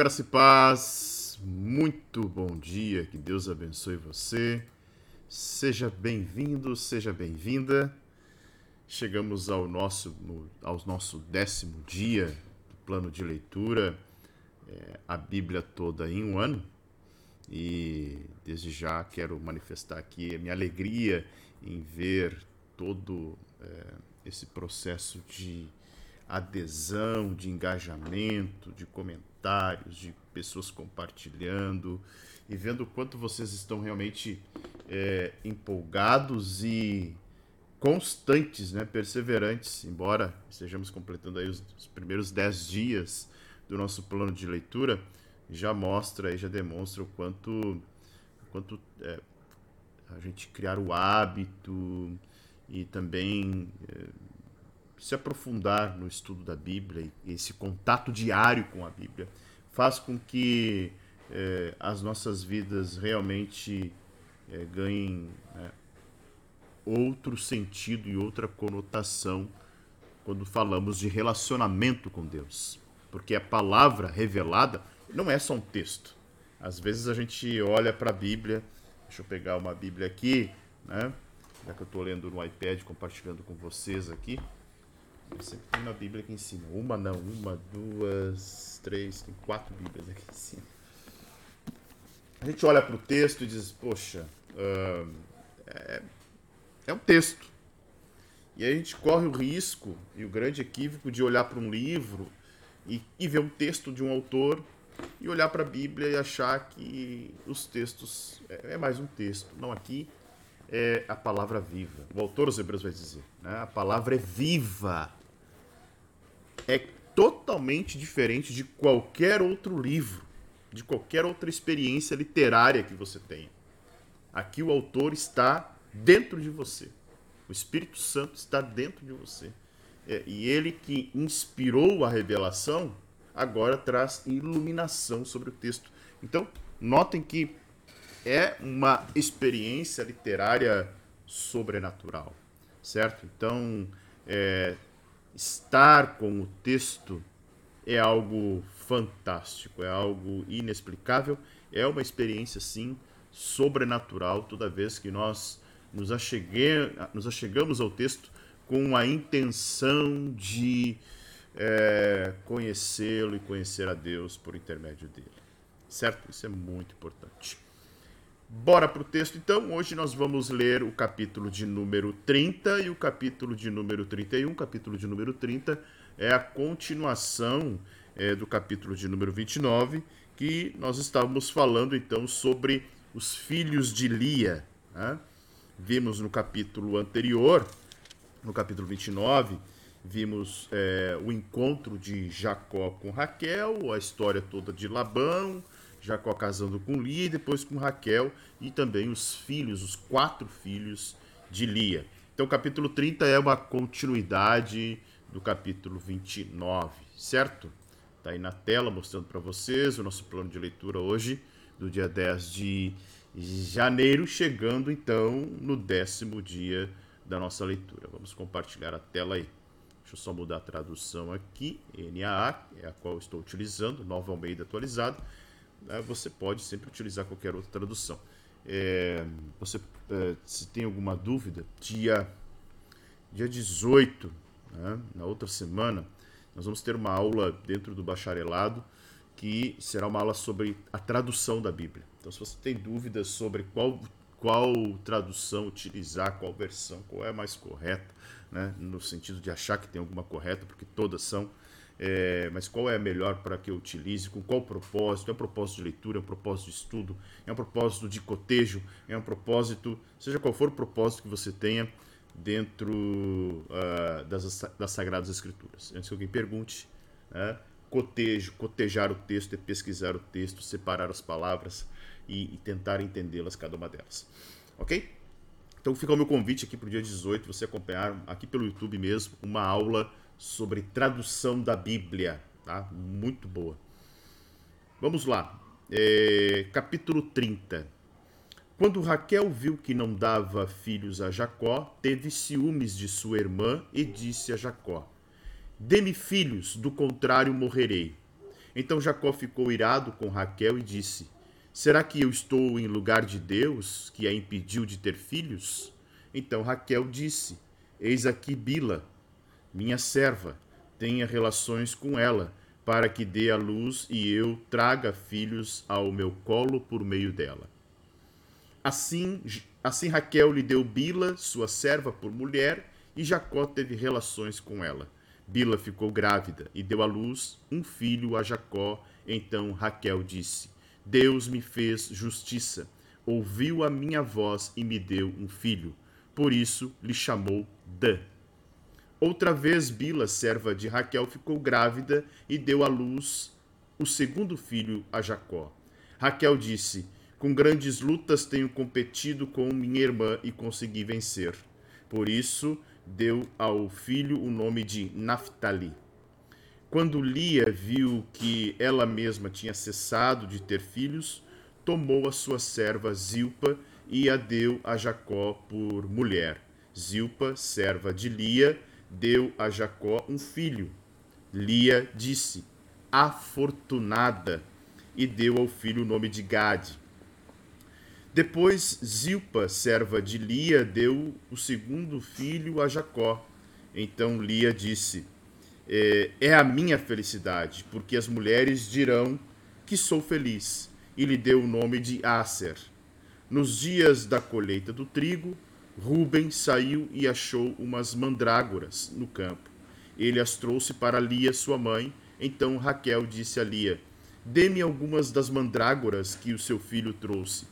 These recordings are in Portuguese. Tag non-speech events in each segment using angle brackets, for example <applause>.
Graça e paz. Muito bom dia. Que Deus abençoe você. Seja bem-vindo, seja bem-vinda. Chegamos ao nosso, ao nosso décimo dia do plano de leitura, é, a Bíblia toda em um ano. E desde já quero manifestar aqui a minha alegria em ver todo é, esse processo de adesão, de engajamento, de comentários, de pessoas compartilhando e vendo o quanto vocês estão realmente é, empolgados e constantes, né, perseverantes, embora estejamos completando aí os, os primeiros dez dias do nosso plano de leitura, já mostra e já demonstra o quanto, o quanto é, a gente criar o hábito e também é, se aprofundar no estudo da Bíblia esse contato diário com a Bíblia faz com que é, as nossas vidas realmente é, ganhem né, outro sentido e outra conotação quando falamos de relacionamento com Deus. Porque a palavra revelada não é só um texto. Às vezes a gente olha para a Bíblia, deixa eu pegar uma Bíblia aqui, né? Já que eu estou lendo no iPad, compartilhando com vocês aqui. Eu sempre tenho uma Bíblia aqui em cima. Uma não, uma, duas, três, tem quatro Bíblias aqui em cima. A gente olha para o texto e diz, poxa, uh, é, é um texto. E a gente corre o risco e o grande equívoco de olhar para um livro e, e ver um texto de um autor e olhar para a Bíblia e achar que os textos é, é mais um texto. Não, aqui é a palavra viva. O autor dos Hebreus vai dizer, né? a palavra é viva é totalmente diferente de qualquer outro livro, de qualquer outra experiência literária que você tenha. Aqui o autor está dentro de você. O Espírito Santo está dentro de você. É, e ele que inspirou a revelação, agora traz iluminação sobre o texto. Então, notem que é uma experiência literária sobrenatural, certo? Então, é, estar com o texto é algo fantástico, é algo inexplicável, é uma experiência sim sobrenatural toda vez que nós nos, achegue, nos achegamos ao texto com a intenção de é, conhecê-lo e conhecer a Deus por intermédio dele. Certo? Isso é muito importante. Bora para o texto então. Hoje nós vamos ler o capítulo de número 30 e o capítulo de número 31. O capítulo de número 30 é a continuação é, do capítulo de número 29, que nós estávamos falando então sobre os filhos de Lia. Né? Vimos no capítulo anterior, no capítulo 29, vimos é, o encontro de Jacó com Raquel, a história toda de Labão Jacó casando com Lia e depois com Raquel e também os filhos, os quatro filhos de Lia. Então, o capítulo 30 é uma continuidade do capítulo 29, certo? Está aí na tela mostrando para vocês o nosso plano de leitura hoje, do dia 10 de janeiro, chegando então no décimo dia da nossa leitura. Vamos compartilhar a tela aí. Deixa eu só mudar a tradução aqui, NAA, é a qual estou utilizando, Nova Almeida atualizado né, você pode sempre utilizar qualquer outra tradução. É, você, é, se tem alguma dúvida, dia, dia 18, né, na outra semana, nós vamos ter uma aula dentro do bacharelado que será uma aula sobre a tradução da Bíblia. Então, se você tem dúvidas sobre qual, qual tradução utilizar, qual versão, qual é a mais correta, né, no sentido de achar que tem alguma correta, porque todas são, é, mas qual é a melhor para que eu utilize, com qual propósito, é um propósito de leitura, é um propósito de estudo, é um propósito de cotejo, é um propósito, seja qual for o propósito que você tenha dentro uh, das, das Sagradas Escrituras. Antes que alguém pergunte, né, cotejo, cotejar o texto é pesquisar o texto, separar as palavras e, e tentar entendê-las, cada uma delas. Ok? Então fica o meu convite aqui para o dia 18, você acompanhar aqui pelo YouTube mesmo, uma aula sobre tradução da Bíblia, tá? Muito boa. Vamos lá. É, capítulo 30. Quando Raquel viu que não dava filhos a Jacó, teve ciúmes de sua irmã e disse a Jacó: Dê-me filhos, do contrário morrerei. Então Jacó ficou irado com Raquel e disse: Será que eu estou em lugar de Deus, que a impediu de ter filhos? Então Raquel disse: Eis aqui Bila, minha serva, tenha relações com ela, para que dê a luz e eu traga filhos ao meu colo por meio dela. Assim, assim Raquel lhe deu Bila, sua serva, por mulher, e Jacó teve relações com ela. Bila ficou grávida e deu à luz um filho a Jacó. Então Raquel disse: Deus me fez justiça, ouviu a minha voz e me deu um filho. Por isso lhe chamou Dan. Outra vez Bila, serva de Raquel, ficou grávida e deu à luz o segundo filho a Jacó. Raquel disse: Com grandes lutas tenho competido com minha irmã e consegui vencer. Por isso deu ao filho o nome de Naphtali. Quando Lia viu que ela mesma tinha cessado de ter filhos, tomou a sua serva Zilpa e a deu a Jacó por mulher. Zilpa, serva de Lia, deu a Jacó um filho. Lia disse: Afortunada, e deu ao filho o nome de Gade. Depois Zilpa, serva de Lia, deu o segundo filho a Jacó. Então Lia disse: é, é a minha felicidade, porque as mulheres dirão que sou feliz. E lhe deu o nome de Aser. Nos dias da colheita do trigo, Ruben saiu e achou umas mandrágoras no campo. Ele as trouxe para Lia, sua mãe. Então Raquel disse a Lia: Dê-me algumas das mandrágoras que o seu filho trouxe.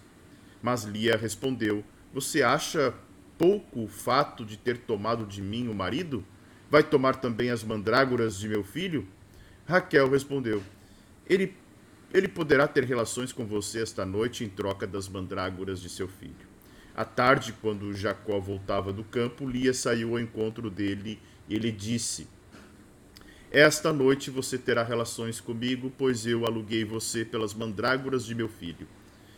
Mas Lia respondeu: Você acha pouco o fato de ter tomado de mim o marido? Vai tomar também as mandrágoras de meu filho? Raquel respondeu: Ele, ele poderá ter relações com você esta noite em troca das mandrágoras de seu filho. À tarde, quando Jacó voltava do campo, Lia saiu ao encontro dele e ele disse: Esta noite você terá relações comigo, pois eu aluguei você pelas mandrágoras de meu filho.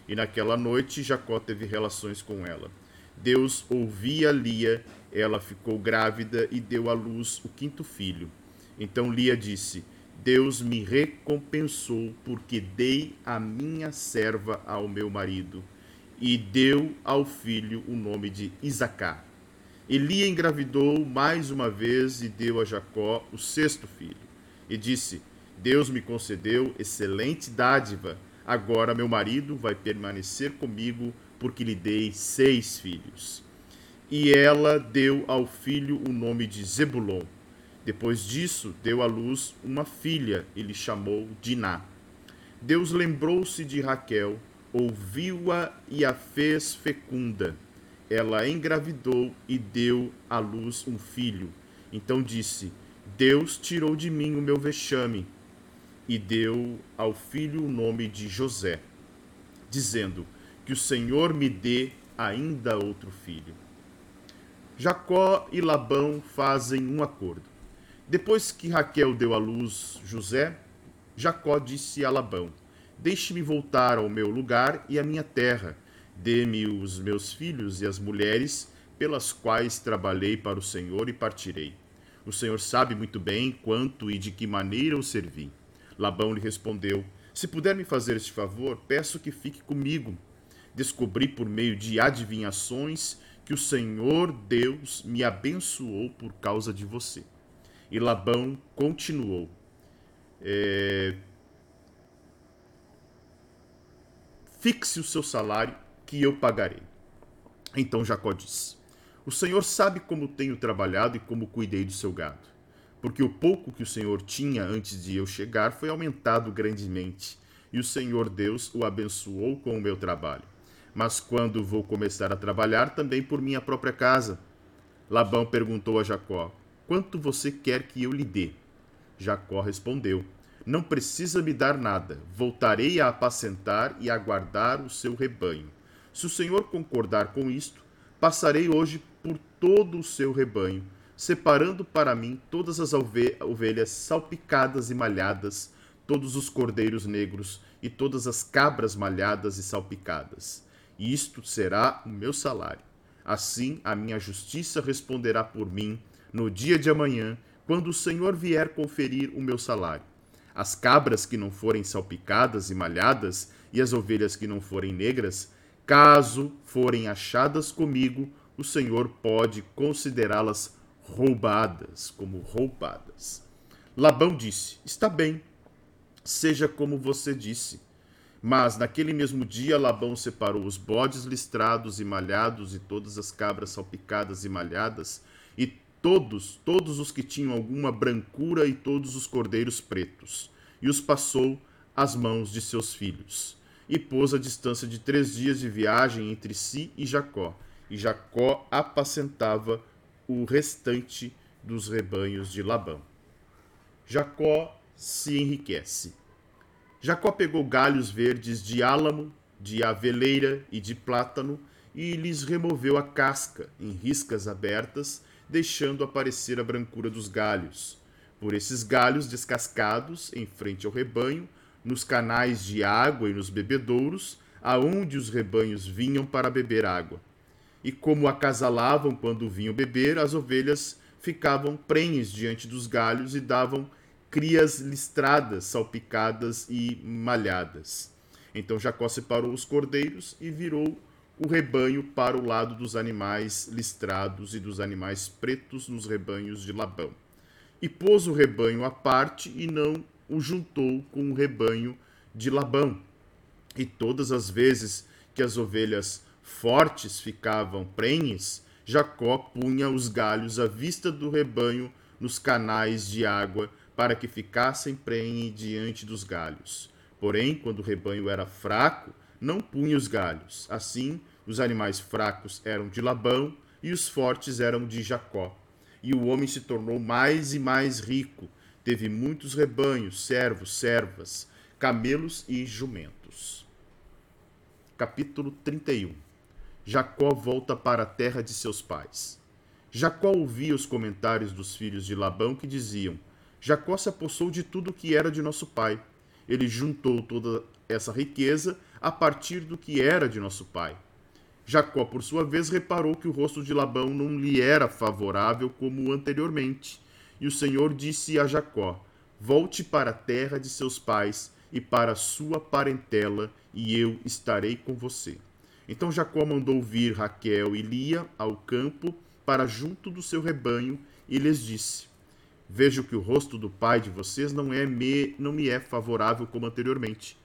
E naquela noite Jacó teve relações com ela. Deus ouvia Lia, ela ficou grávida e deu à luz o quinto filho. Então Lia disse: Deus me recompensou porque dei a minha serva ao meu marido e deu ao filho o nome de Isacar. Lia engravidou mais uma vez e deu a Jacó o sexto filho. E disse: Deus me concedeu excelente dádiva Agora meu marido vai permanecer comigo, porque lhe dei seis filhos. E ela deu ao filho o nome de Zebulon. Depois disso, deu à luz uma filha e lhe chamou Diná. Deus lembrou-se de Raquel, ouviu-a e a fez fecunda. Ela engravidou e deu à luz um filho. Então disse: Deus tirou de mim o meu vexame e deu ao filho o nome de José, dizendo: Que o Senhor me dê ainda outro filho. Jacó e Labão fazem um acordo. Depois que Raquel deu à luz José, Jacó disse a Labão: Deixe-me voltar ao meu lugar e à minha terra. Dê-me os meus filhos e as mulheres pelas quais trabalhei para o Senhor e partirei. O Senhor sabe muito bem quanto e de que maneira o servi. Labão lhe respondeu: Se puder me fazer este favor, peço que fique comigo. Descobri por meio de adivinhações que o Senhor Deus me abençoou por causa de você. E Labão continuou: é... Fixe o seu salário, que eu pagarei. Então Jacó disse: O Senhor sabe como tenho trabalhado e como cuidei do seu gado porque o pouco que o Senhor tinha antes de eu chegar foi aumentado grandemente, e o Senhor Deus o abençoou com o meu trabalho. Mas quando vou começar a trabalhar, também por minha própria casa. Labão perguntou a Jacó: Quanto você quer que eu lhe dê? Jacó respondeu: Não precisa me dar nada. Voltarei a apacentar e a guardar o seu rebanho. Se o Senhor concordar com isto, passarei hoje por todo o seu rebanho separando para mim todas as ovelhas salpicadas e malhadas, todos os cordeiros negros e todas as cabras malhadas e salpicadas. Isto será o meu salário. Assim a minha justiça responderá por mim no dia de amanhã, quando o Senhor vier conferir o meu salário. As cabras que não forem salpicadas e malhadas, e as ovelhas que não forem negras, caso forem achadas comigo, o Senhor pode considerá-las roubadas, como roubadas. Labão disse: Está bem, seja como você disse. Mas naquele mesmo dia Labão separou os bodes listrados e malhados e todas as cabras salpicadas e malhadas e todos, todos os que tinham alguma brancura e todos os cordeiros pretos, e os passou às mãos de seus filhos. E pôs a distância de três dias de viagem entre si e Jacó, e Jacó apacentava o restante dos rebanhos de Labão. Jacó se enriquece. Jacó pegou galhos verdes de álamo, de aveleira e de plátano e lhes removeu a casca em riscas abertas, deixando aparecer a brancura dos galhos. Por esses galhos descascados, em frente ao rebanho, nos canais de água e nos bebedouros, aonde os rebanhos vinham para beber água. E como acasalavam quando vinham beber, as ovelhas ficavam prenhes diante dos galhos e davam crias listradas, salpicadas e malhadas. Então Jacó separou os cordeiros e virou o rebanho para o lado dos animais listrados e dos animais pretos nos rebanhos de Labão. E pôs o rebanho à parte e não o juntou com o rebanho de Labão. E todas as vezes que as ovelhas fortes ficavam prenhes, Jacó punha os galhos à vista do rebanho nos canais de água para que ficassem prenhe diante dos galhos. Porém, quando o rebanho era fraco, não punha os galhos. Assim, os animais fracos eram de Labão e os fortes eram de Jacó. E o homem se tornou mais e mais rico. Teve muitos rebanhos, servos, servas, camelos e jumentos. Capítulo 31 Jacó volta para a terra de seus pais. Jacó ouvia os comentários dos filhos de Labão que diziam: Jacó se apossou de tudo que era de nosso pai. Ele juntou toda essa riqueza a partir do que era de nosso pai. Jacó, por sua vez, reparou que o rosto de Labão não lhe era favorável como anteriormente. E o Senhor disse a Jacó: Volte para a terra de seus pais e para a sua parentela, e eu estarei com você. Então Jacó mandou vir Raquel e Lia ao campo para junto do seu rebanho e lhes disse: Vejo que o rosto do pai de vocês não é me, não me é favorável como anteriormente.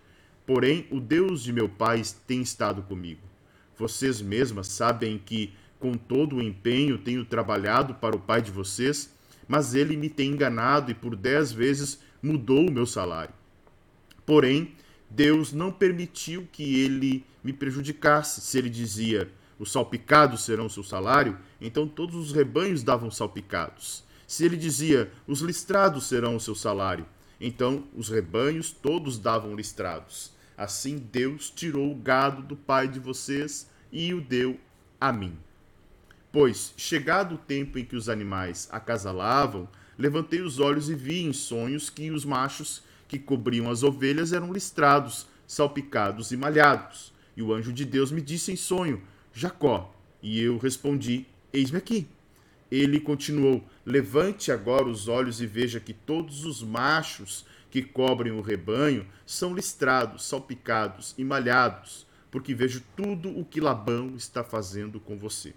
Porém, o Deus de meu pai tem estado comigo. Vocês mesmas sabem que, com todo o empenho, tenho trabalhado para o pai de vocês, mas ele me tem enganado e por dez vezes mudou o meu salário. Porém, Deus não permitiu que ele me prejudicasse. Se ele dizia, os salpicados serão seu salário, então todos os rebanhos davam salpicados. Se ele dizia: Os listrados serão o seu salário, então os rebanhos todos davam listrados. Assim Deus tirou o gado do pai de vocês e o deu a mim. Pois, chegado o tempo em que os animais acasalavam, levantei os olhos e vi em sonhos que os machos que cobriam as ovelhas eram listrados, salpicados e malhados. E o anjo de Deus me disse em sonho: Jacó. E eu respondi: Eis-me aqui. Ele continuou: Levante agora os olhos e veja que todos os machos que cobrem o rebanho são listrados, salpicados e malhados, porque vejo tudo o que Labão está fazendo com você.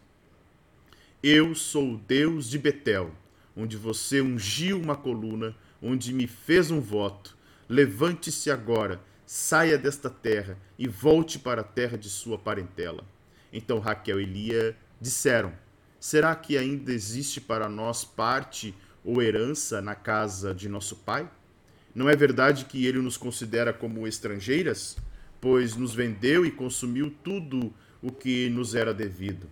Eu sou o Deus de Betel, onde você ungiu uma coluna, onde me fez um voto. Levante-se agora, saia desta terra e volte para a terra de sua parentela. Então Raquel e Lia disseram: Será que ainda existe para nós parte ou herança na casa de nosso pai? Não é verdade que ele nos considera como estrangeiras? Pois nos vendeu e consumiu tudo o que nos era devido.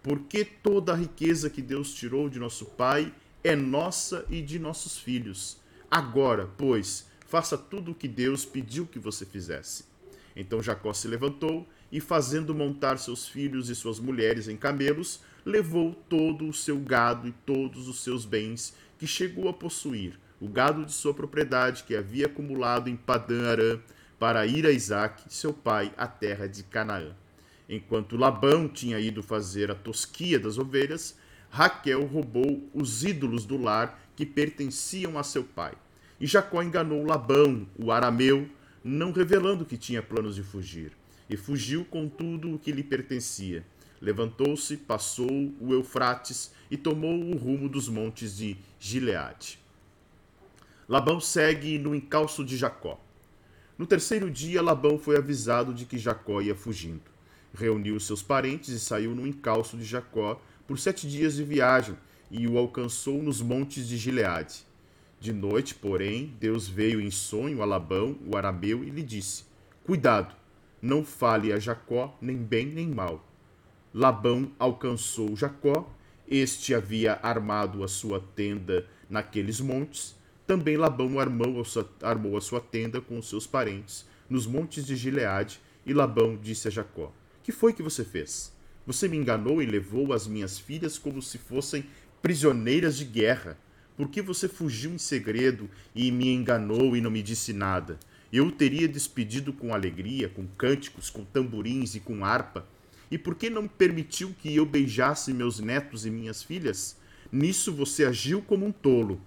Porque toda a riqueza que Deus tirou de nosso pai é nossa e de nossos filhos. Agora, pois, faça tudo o que Deus pediu que você fizesse. Então Jacó se levantou e, fazendo montar seus filhos e suas mulheres em camelos, levou todo o seu gado e todos os seus bens que chegou a possuir, o gado de sua propriedade que havia acumulado em Padã Arã, para ir a Isaac, seu pai, à terra de Canaã. Enquanto Labão tinha ido fazer a tosquia das ovelhas, Raquel roubou os ídolos do lar que pertenciam a seu pai. E Jacó enganou Labão, o arameu, não revelando que tinha planos de fugir. E fugiu com tudo o que lhe pertencia. Levantou-se, passou o Eufrates e tomou o rumo dos montes de Gileade. Labão segue no encalço de Jacó. No terceiro dia, Labão foi avisado de que Jacó ia fugindo. Reuniu seus parentes e saiu no encalço de Jacó por sete dias de viagem e o alcançou nos montes de Gileade. De noite, porém, Deus veio em sonho a Labão, o arameu, e lhe disse: Cuidado, não fale a Jacó nem bem nem mal. Labão alcançou Jacó, este havia armado a sua tenda naqueles montes. Também Labão armou a sua, armou a sua tenda com os seus parentes nos montes de Gileade, e Labão disse a Jacó: Que foi que você fez? Você me enganou e levou as minhas filhas como se fossem prisioneiras de guerra. Por que você fugiu em segredo e me enganou e não me disse nada? Eu o teria despedido com alegria, com cânticos, com tamborins e com harpa. E por que não permitiu que eu beijasse meus netos e minhas filhas? Nisso você agiu como um tolo.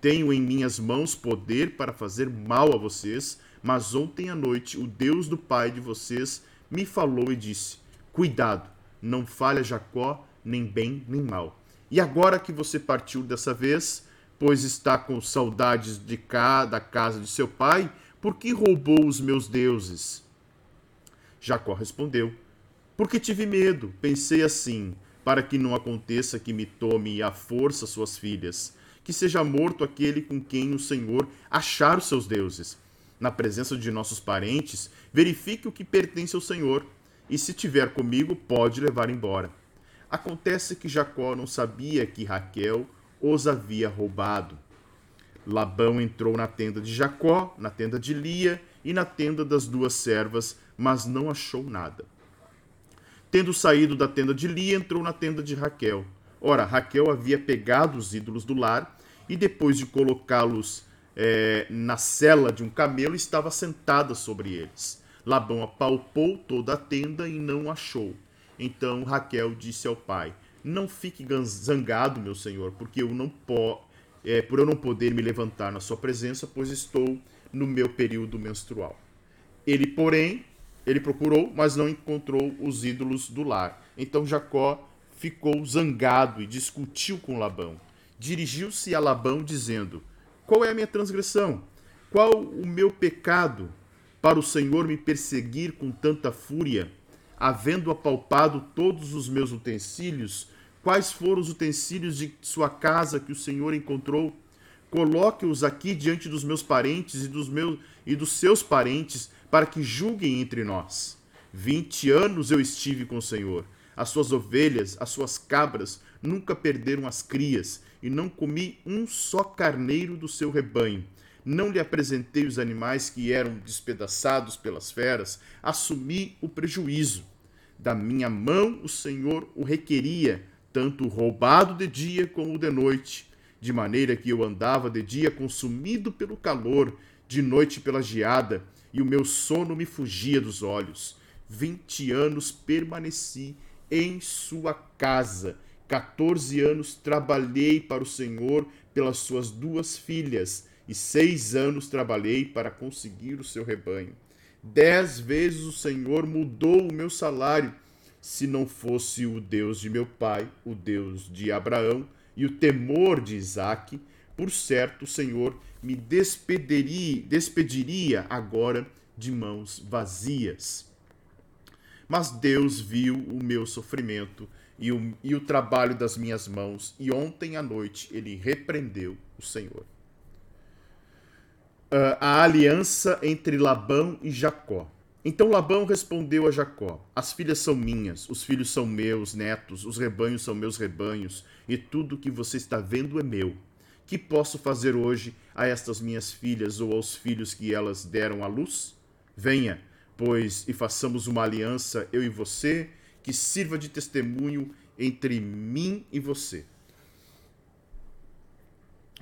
Tenho em minhas mãos poder para fazer mal a vocês, mas ontem à noite o Deus do pai de vocês me falou e disse: Cuidado, não falha Jacó, nem bem nem mal. E agora que você partiu dessa vez, pois está com saudades de cá, da casa de seu pai, por que roubou os meus deuses? Jacó respondeu: porque tive medo, pensei assim, para que não aconteça que me tome à força suas filhas, que seja morto aquele com quem o Senhor achar os seus deuses. Na presença de nossos parentes, verifique o que pertence ao Senhor, e se tiver comigo, pode levar embora. Acontece que Jacó não sabia que Raquel os havia roubado. Labão entrou na tenda de Jacó, na tenda de Lia e na tenda das duas servas, mas não achou nada. Tendo saído da tenda de Lia, entrou na tenda de Raquel. Ora, Raquel havia pegado os ídolos do lar e, depois de colocá-los é, na cela de um camelo, estava sentada sobre eles. Labão apalpou toda a tenda e não achou. Então Raquel disse ao pai: Não fique zangado, meu senhor, porque eu não po é, por eu não poder me levantar na sua presença, pois estou no meu período menstrual. Ele, porém, ele procurou, mas não encontrou os ídolos do lar. Então Jacó ficou zangado e discutiu com Labão. Dirigiu-se a Labão dizendo: Qual é a minha transgressão? Qual o meu pecado para o Senhor me perseguir com tanta fúria, havendo apalpado todos os meus utensílios? Quais foram os utensílios de sua casa que o Senhor encontrou? Coloque-os aqui diante dos meus parentes e dos meus e dos seus parentes, para que julguem entre nós. Vinte anos eu estive com o Senhor. As suas ovelhas, as suas cabras, nunca perderam as crias, e não comi um só carneiro do seu rebanho. Não lhe apresentei os animais que eram despedaçados pelas feras, assumi o prejuízo. Da minha mão o Senhor o requeria, tanto roubado de dia como de noite, de maneira que eu andava de dia consumido pelo calor, de noite pela geada, e o meu sono me fugia dos olhos. Vinte anos permaneci em sua casa. Quatorze anos trabalhei para o Senhor pelas suas duas filhas, e seis anos trabalhei para conseguir o seu rebanho. Dez vezes o Senhor mudou o meu salário, se não fosse o Deus de meu pai, o Deus de Abraão e o temor de Isaque, por certo o Senhor me despediria, despediria agora de mãos vazias. Mas Deus viu o meu sofrimento e o, e o trabalho das minhas mãos, e ontem à noite ele repreendeu o Senhor. Uh, a aliança entre Labão e Jacó. Então Labão respondeu a Jacó: As filhas são minhas, os filhos são meus, netos, os rebanhos são meus rebanhos, e tudo que você está vendo é meu que posso fazer hoje a estas minhas filhas ou aos filhos que elas deram à luz? Venha, pois, e façamos uma aliança, eu e você, que sirva de testemunho entre mim e você.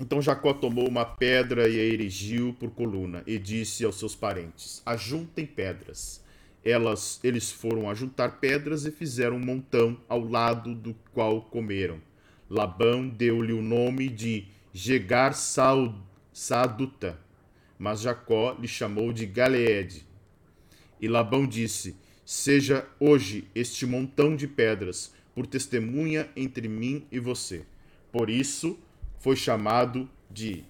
Então Jacó tomou uma pedra e a erigiu por coluna, e disse aos seus parentes: Ajuntem pedras. Elas, eles foram ajuntar pedras e fizeram um montão ao lado do qual comeram. Labão deu-lhe o nome de Jegar Saaduta, mas Jacó lhe chamou de Galeede. E Labão disse: Seja hoje este montão de pedras por testemunha entre mim e você. Por isso foi chamado de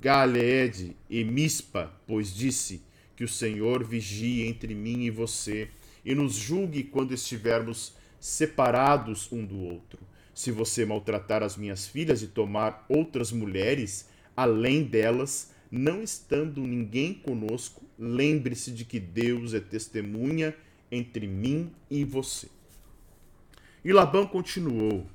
Galeede e Mispa, pois disse: Que o Senhor vigie entre mim e você e nos julgue quando estivermos separados um do outro. Se você maltratar as minhas filhas e tomar outras mulheres, além delas, não estando ninguém conosco, lembre-se de que Deus é testemunha entre mim e você. E Labão continuou: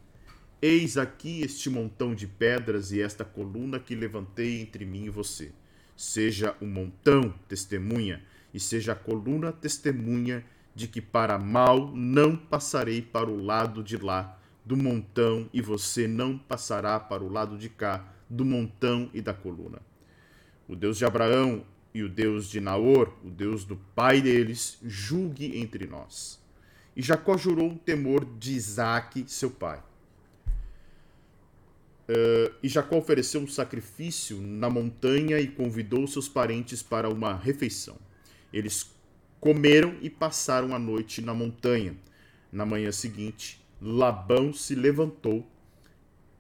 Eis aqui este montão de pedras e esta coluna que levantei entre mim e você. Seja o montão testemunha, e seja a coluna testemunha de que para mal não passarei para o lado de lá do montão, e você não passará para o lado de cá do montão e da coluna. O Deus de Abraão e o Deus de Naor, o Deus do pai deles, julgue entre nós. E Jacó jurou o temor de Isaac, seu pai. Uh, e Jacó ofereceu um sacrifício na montanha e convidou seus parentes para uma refeição. Eles comeram e passaram a noite na montanha. Na manhã seguinte, Labão se levantou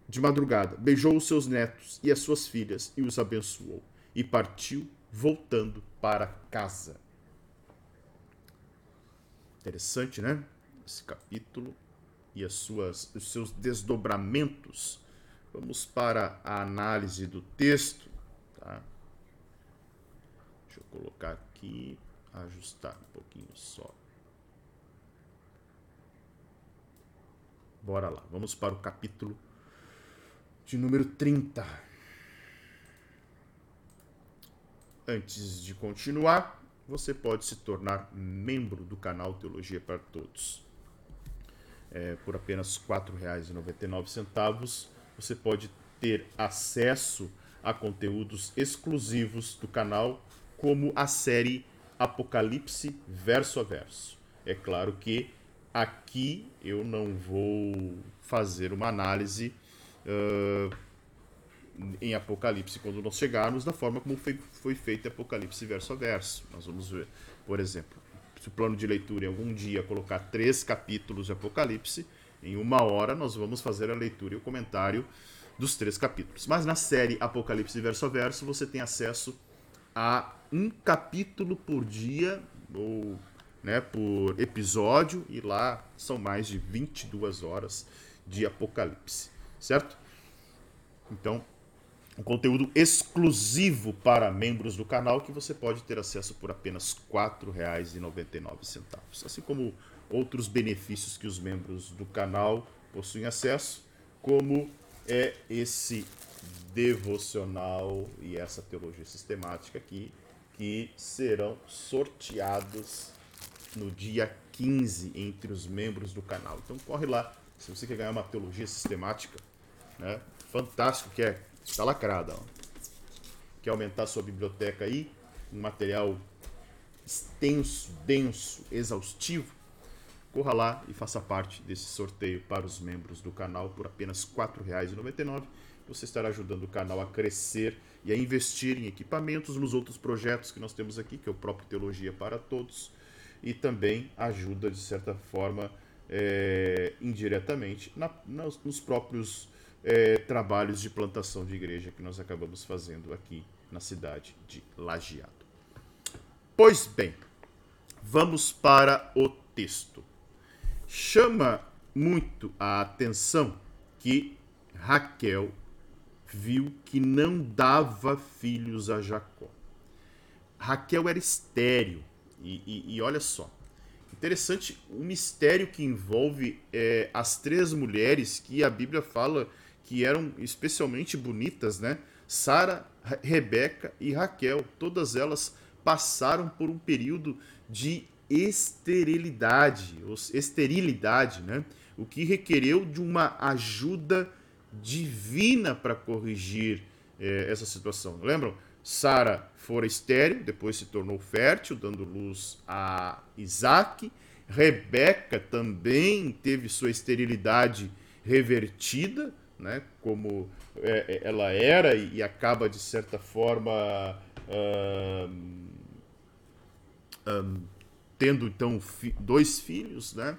de madrugada, beijou os seus netos e as suas filhas e os abençoou, e partiu, voltando para casa. Interessante, né? Esse capítulo e as suas, os seus desdobramentos. Vamos para a análise do texto. Tá? Deixa eu colocar aqui ajustar um pouquinho só. Bora lá, vamos para o capítulo de número 30. Antes de continuar, você pode se tornar membro do canal Teologia para Todos. É, por apenas R$ 4,99 você pode ter acesso a conteúdos exclusivos do canal, como a série Apocalipse verso a verso. É claro que aqui eu não vou fazer uma análise uh, em Apocalipse quando nós chegarmos da forma como foi, foi feito Apocalipse verso a verso. Nós vamos ver, por exemplo, se o plano de leitura em algum dia colocar três capítulos de Apocalipse, em uma hora nós vamos fazer a leitura e o comentário dos três capítulos. Mas na série Apocalipse verso a verso você tem acesso a um capítulo por dia ou né, por episódio e lá são mais de 22 horas de Apocalipse, certo? Então, um conteúdo exclusivo para membros do canal que você pode ter acesso por apenas R$ 4,99. Assim como outros benefícios que os membros do canal possuem acesso, como é esse devocional e essa teologia sistemática aqui, que serão sorteados no dia 15 entre os membros do canal. Então corre lá, se você quer ganhar uma teologia sistemática, né? Fantástico que é, está lacrada. Ó. Quer aumentar sua biblioteca aí, um material extenso, denso, exaustivo, corra lá e faça parte desse sorteio para os membros do canal por apenas R$ 4,99 você estará ajudando o canal a crescer e a investir em equipamentos nos outros projetos que nós temos aqui, que é o próprio Teologia para Todos, e também ajuda, de certa forma, é, indiretamente, na, nos, nos, próprios é, trabalhos de plantação de igreja que nós acabamos fazendo aqui na cidade de Lajeado. Pois bem, vamos para o texto. Chama muito a atenção que Raquel viu que não dava filhos a Jacó. Raquel era estéril. E, e, e olha só, interessante o mistério que envolve é, as três mulheres que a Bíblia fala que eram especialmente bonitas, né? Sara, Rebeca e Raquel. Todas elas passaram por um período de esterilidade, esterilidade, né? O que requereu de uma ajuda divina para corrigir é, essa situação. Lembram? Sara fora estéril, depois se tornou fértil, dando luz a Isaac. Rebeca também teve sua esterilidade revertida né, como é, ela era e, acaba de certa forma um, um, tendo então dois filhos, né,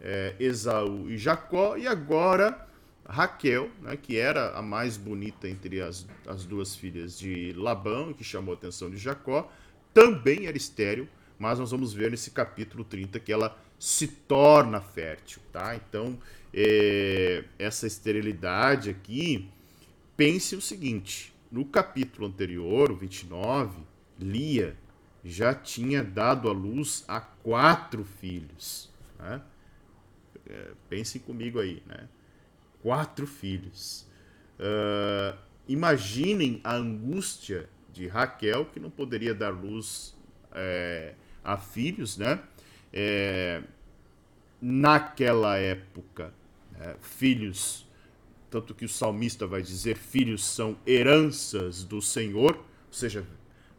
é, Esaú e Jacó, e agora Raquel, né, que era a mais bonita entre as, as duas filhas de Labão, que chamou a atenção de Jacó, também era estéril, mas nós vamos ver nesse capítulo 30 que ela se torna fértil, tá? Então, é, essa esterilidade aqui, pense o seguinte, no capítulo anterior, o 29, Lia já tinha dado à luz a quatro filhos, né? É, pensem comigo aí, né? Quatro filhos. Uh, imaginem a angústia de Raquel, que não poderia dar luz é, a filhos, né? É, naquela época, né? filhos, tanto que o salmista vai dizer, filhos são heranças do Senhor, ou seja,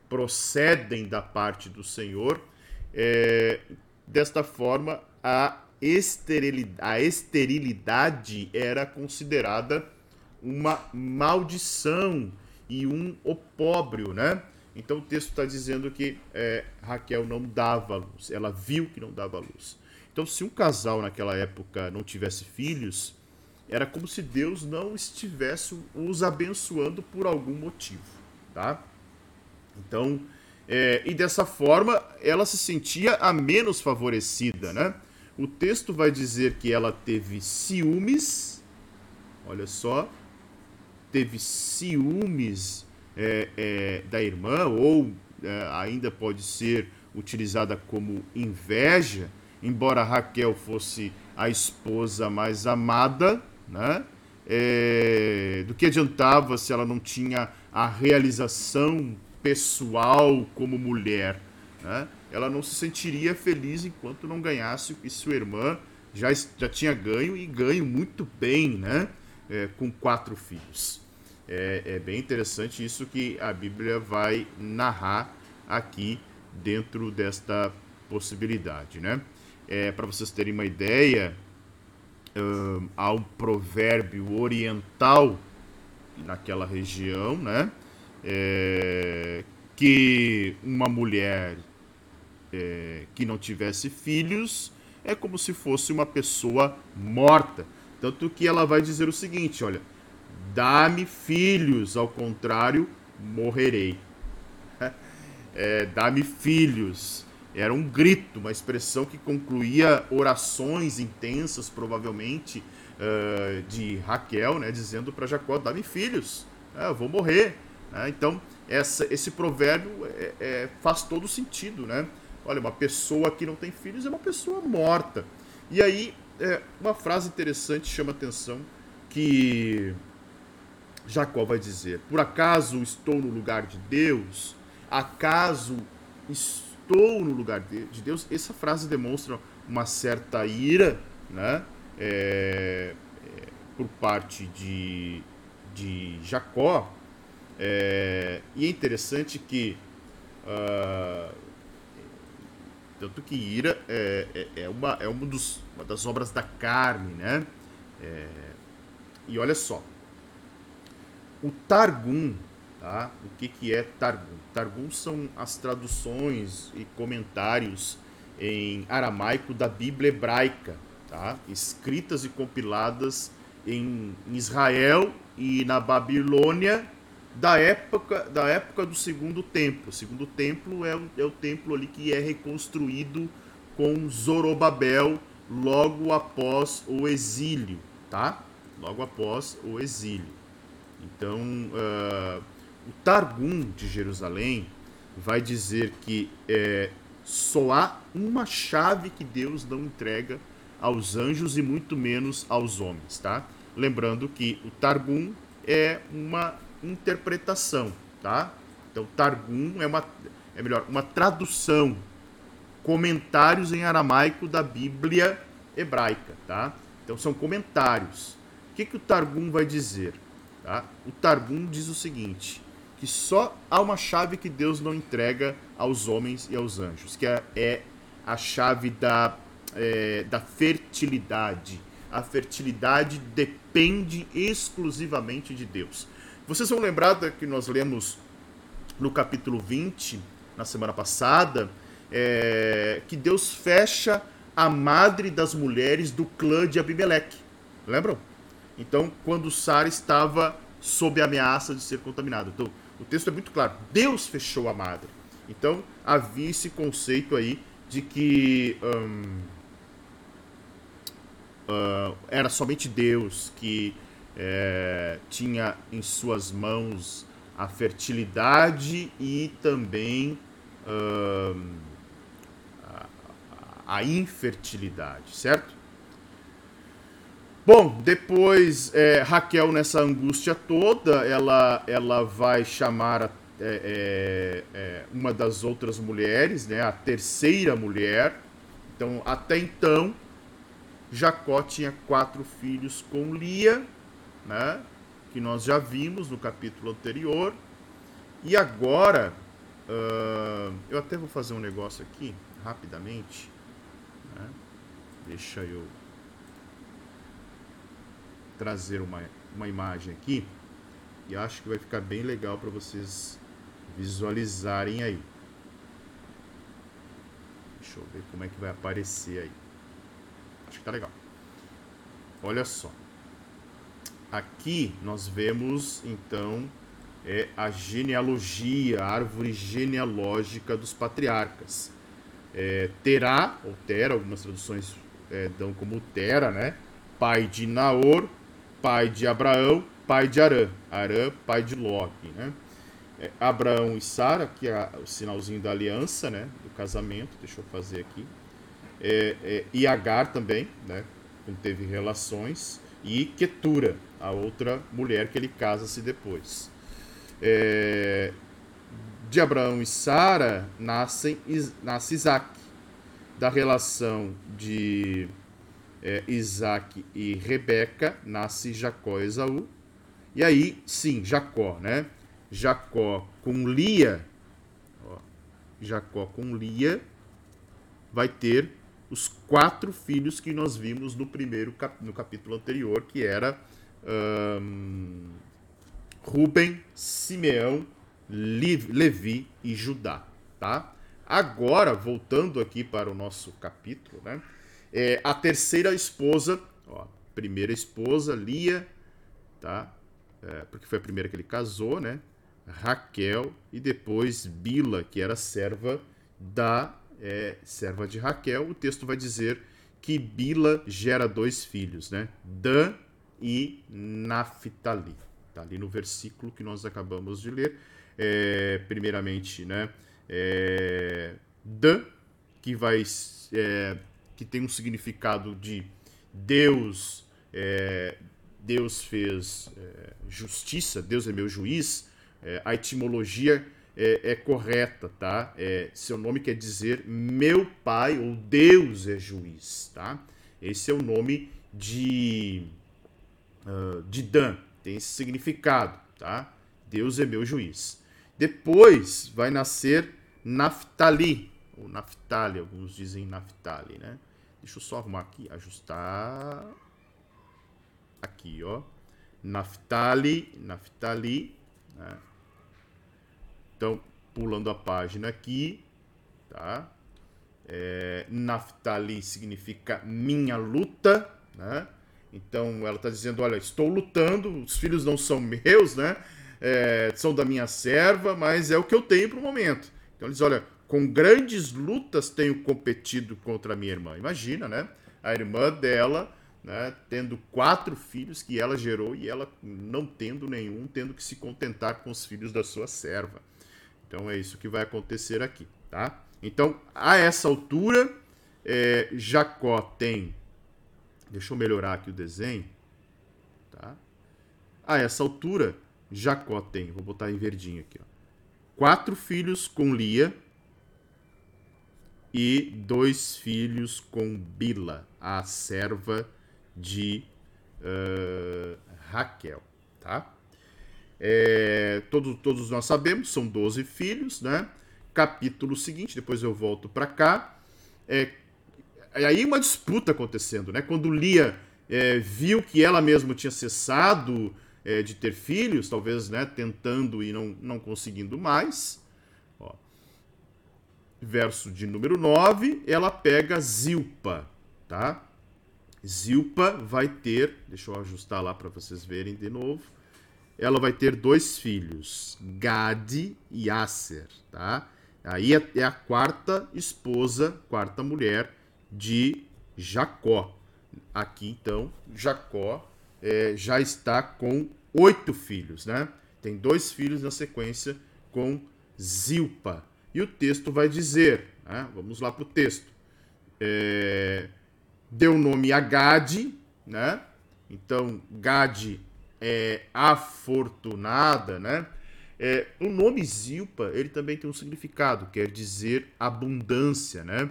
procedem da parte do Senhor. É, desta forma, a esterilidade, a esterilidade era considerada uma maldição e um opróbrio, né? Então o texto está dizendo que é, Raquel não dava luz, ela viu que não dava luz. Então, se um casal naquela época não tivesse filhos, era como se Deus não estivesse os abençoando por algum motivo, tá? Então, é, e dessa forma ela se sentia a menos favorecida, né? O texto vai dizer que ela teve ciúmes, olha só, teve ciúmes é, é, da irmã, ou é, ainda pode ser utilizada como inveja, embora Raquel fosse a esposa mais amada, né? É, do que adiantava se ela não tinha a realização pessoal como mulher, né? ela não se sentiria feliz enquanto não ganhasse o que sua irmã já, já tinha ganho e ganho muito bem, né? É, com quatro filhos. É, é, bem interessante isso que a Bíblia vai narrar aqui dentro desta possibilidade, né? É, Para vocês terem uma ideia, um, há um provérbio oriental naquela região, né? É, que uma mulher é, que não tivesse filhos é como se fosse uma pessoa morta. Tanto que ela vai dizer o seguinte: olha, dá-me filhos, ao contrário, morrerei. <laughs> É, dá-me filhos. Era um grito, uma expressão que concluía orações intensas, provavelmente, uh, de Raquel, né, dizendo para Jacó: dá-me filhos, é, eu vou morrer. Né? Então, essa, esse provérbio é, é, faz todo sentido, né? Olha, uma pessoa que não tem filhos é uma pessoa morta. E aí, é, uma frase interessante chama atenção que Jacó vai dizer: Por acaso estou no lugar de Deus? Acaso estou no lugar de Deus? Essa frase demonstra uma certa ira, né? É, é, por parte de, de Jacó. É, e é interessante que uh, tanto que Ira é, é, é, uma, é uma, dos, uma das obras da carne, né? É, e olha só, o Targum, tá? O que, que é Targum? Targum são as traduções e comentários em aramaico da Bíblia hebraica, tá? Escritas e compiladas em Israel e na Babilônia da época, da época do segundo templo. O segundo templo é o, é o templo ali que é reconstruído com Zorobabel logo após o exílio, tá? Logo após o exílio. Então, uh, o Targum de Jerusalém vai dizer que é, só há uma chave que Deus não entrega aos anjos e muito menos aos homens, tá? Lembrando que o Targum é uma interpretação, tá? Então, Targum é uma, é melhor, uma tradução, comentários em aramaico da Bíblia hebraica, tá? Então, são comentários. O que, que o Targum vai dizer? Tá? O Targum diz o seguinte, que só há uma chave que Deus não entrega aos homens e aos anjos, que é, é a chave da, é, da fertilidade, a fertilidade depende exclusivamente de Deus. Vocês vão lembrar que nós lemos no capítulo 20, na semana passada, é, que Deus fecha a madre das mulheres do clã de Abimeleque. Lembram? Então, quando Sara estava sob a ameaça de ser contaminada. Então, o texto é muito claro. Deus fechou a madre. Então, havia esse conceito aí de que hum, uh, era somente Deus que é, tinha em suas mãos a fertilidade e também uh, a, a, infertilidade, certo? Bom, depois é, Raquel, nessa angústia toda, ela, ela vai chamar a, é, é, é, uma das outras mulheres, né, a terceira mulher. Então, até então, Jacó tinha quatro filhos com Lia, né, que nós já vimos no capítulo anterior. E agora, uh, eu até vou fazer um negócio aqui, rapidamente. Né? Deixa eu trazer uma, uma imagem aqui. E acho que vai ficar bem legal para vocês visualizarem aí. Deixa eu ver como é que vai aparecer aí. Acho que tá legal. Olha só. Aqui nós vemos então é a genealogia, a árvore genealógica dos patriarcas. É, Terá, ou Tera, algumas traduções é, dão como Tera, né? Pai de Naor, pai de Abraão, pai de Arã. Arã, pai de Loque, né? É, Abraão e Sara, que é o sinalzinho da aliança, né? Do casamento, deixa eu fazer aqui. É, é, e Agar também, né? Teve relações e Ketura, a outra mulher que ele casa-se depois. É, de Abraão e Sara nascem, nasce Isaac. Da relação de é, Isaac e Rebeca nasce Jacó e Esaú. E aí, sim, Jacó, né? Jacó com Lia, ó, Jacó com Lia vai ter os quatro filhos que nós vimos no primeiro cap no capítulo anterior, que era Ruben, Simeão, Levi e Judá, tá? Agora, voltando aqui para o nosso capítulo, né? É, a terceira esposa, ó, primeira esposa, Lia, tá? É, porque foi a primeira que ele casou, né? Raquel e depois Bila, que era serva da é, serva de Raquel, o texto vai dizer que Bila gera dois filhos, né? Dan e Naphtali. Está ali no versículo que nós acabamos de ler. É, primeiramente, né? É, Dan, que vai é, que tem um significado de Deus, é, Deus fez é, justiça, Deus é meu juiz. É, a etimologia é, é correta, tá? É, seu nome quer dizer meu pai ou Deus é juiz, tá? Esse é o nome de, uh, de Dan, tem esse significado, tá? Deus é meu juiz. Depois vai nascer Naftali, ou Naftali, alguns dizem Naftali, né? Deixa eu só arrumar aqui, ajustar. Aqui, ó. Naftali, Naftali, né? Então, pulando a página aqui, tá? É, Naftali significa minha luta, né? Então ela está dizendo, olha, estou lutando, os filhos não são meus, né? É, são da minha serva, mas é o que eu tenho para o momento. Então eles, olha, com grandes lutas tenho competido contra a minha irmã. Imagina, né? A irmã dela, né, tendo quatro filhos que ela gerou e ela não tendo nenhum, tendo que se contentar com os filhos da sua serva. Então é isso que vai acontecer aqui, tá? Então, a essa altura, é, Jacó tem. Deixa eu melhorar aqui o desenho. Tá? A essa altura, Jacó tem. Vou botar em verdinho aqui. Ó, quatro filhos com Lia e dois filhos com Bila, a serva de uh, Raquel. Tá? É, todos, nós sabemos, são 12 filhos, né? Capítulo seguinte, depois eu volto para cá. É, aí uma disputa acontecendo, né? Quando Lia é, viu que ela mesma tinha cessado é, de ter filhos, talvez né, tentando e não, não conseguindo mais. Verso de número 9, ela pega Zilpa, tá? Zilpa vai ter, deixa eu ajustar lá para vocês verem de novo. Ela vai ter dois filhos, Gade e Aser, tá? Aí é, é a quarta esposa, quarta mulher de Jacó. Aqui então, Jacó é, já está com oito filhos, né? Tem dois filhos na sequência com Zilpa. E o texto vai dizer, né? vamos lá para o texto. É, deu nome a Gade, né? Então, Gade é afortunada, né? É, o nome Zilpa, ele também tem um significado, quer dizer abundância, né?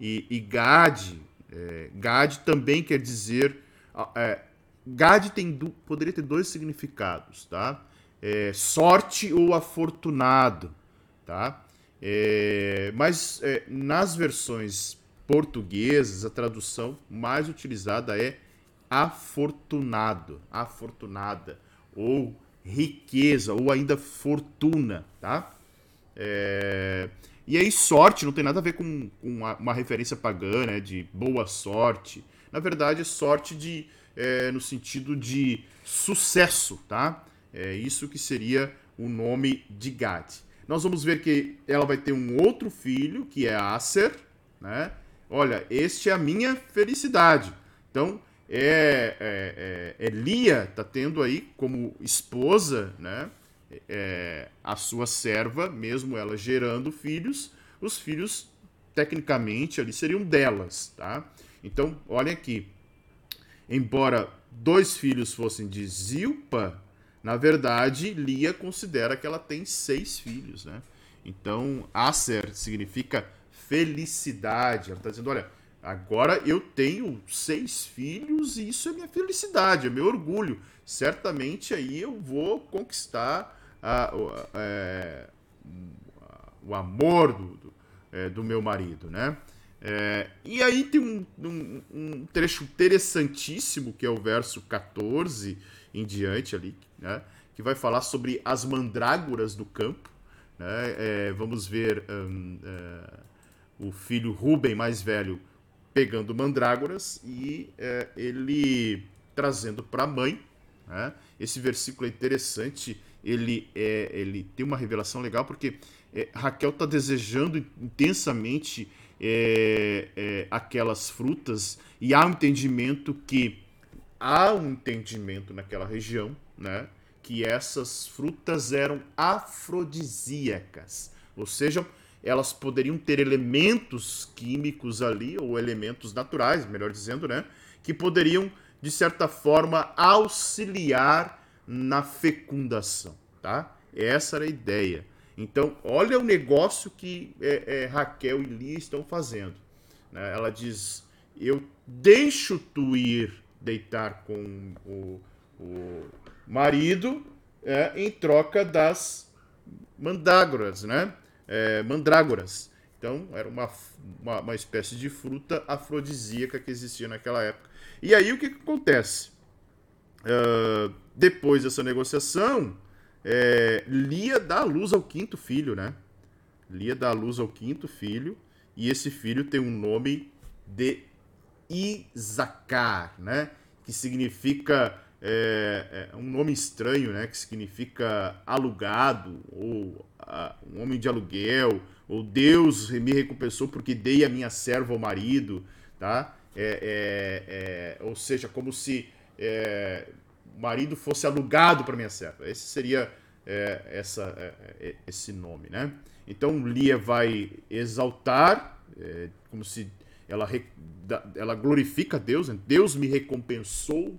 E, e Gade, é, Gade também quer dizer... É, Gade tem, poderia ter dois significados, tá? É, sorte ou afortunado, tá? É, mas é, nas versões portuguesas, a tradução mais utilizada é afortunado, afortunada, ou riqueza, ou ainda fortuna, tá? É... E aí, sorte não tem nada a ver com, uma, uma, referência pagã, né, de boa sorte. Na verdade, é sorte de, é, no sentido de sucesso, tá? É isso que seria o nome de Gad. Nós vamos ver que ela vai ter um outro filho, que é Acer, né? Olha, este é a minha felicidade. Então, é, é, é, Elia está tendo aí como esposa, né? É, a sua serva, mesmo ela gerando filhos, os filhos tecnicamente ali seriam delas, tá? Então, olhem aqui. Embora dois filhos fossem de Zilpa, na verdade, Lia considera que ela tem seis filhos, né? Então, Aser significa felicidade. Ela está dizendo: olha, agora eu tenho seis filhos e isso é minha felicidade, é meu orgulho. Certamente aí eu vou conquistar a, a, é, o amor do, do, é, do, meu marido, né? É, e aí tem um, um, um, trecho interessantíssimo que é o verso 14 em diante ali, né? Que vai falar sobre as mandrágoras do campo. Né? É, vamos ver um, é, o filho Ruben mais velho pegando mandrágoras e é, ele trazendo para a mãe. Né? Esse versículo é interessante, ele, é, ele tem uma revelação legal porque é, Raquel está desejando intensamente é, é, aquelas frutas e há um entendimento que há um entendimento naquela região, né, que essas frutas eram afrodisíacas, ou seja, elas poderiam ter elementos químicos ali, ou elementos naturais, melhor dizendo, né? Que poderiam, de certa forma, auxiliar na fecundação, tá? Essa era a ideia. Então, olha o negócio que é, é, Raquel e Lia estão fazendo. Né? Ela diz: Eu deixo tu ir deitar com o, o marido é, em troca das mandrágoras, né? é, mandrágoras. Então, era uma, uma, uma, espécie de fruta afrodisíaca que existia naquela época. E aí, o que, que acontece? Uh, depois dessa negociação, é, Lia dá a luz ao quinto filho, né? Lia dá a luz ao quinto filho, e esse filho tem um nome de Isacar, né? Que significa é, é um nome estranho, né? Que significa alugado ou um homem de aluguel, ou Deus me recompensou porque dei a minha serva ao marido, tá? É, é, é ou seja, como se é, o marido fosse alugado para minha serva. Esse seria essa, esse nome, né? Então Lia vai exaltar, como se ela, ela glorifica Deus, né? Deus me recompensou.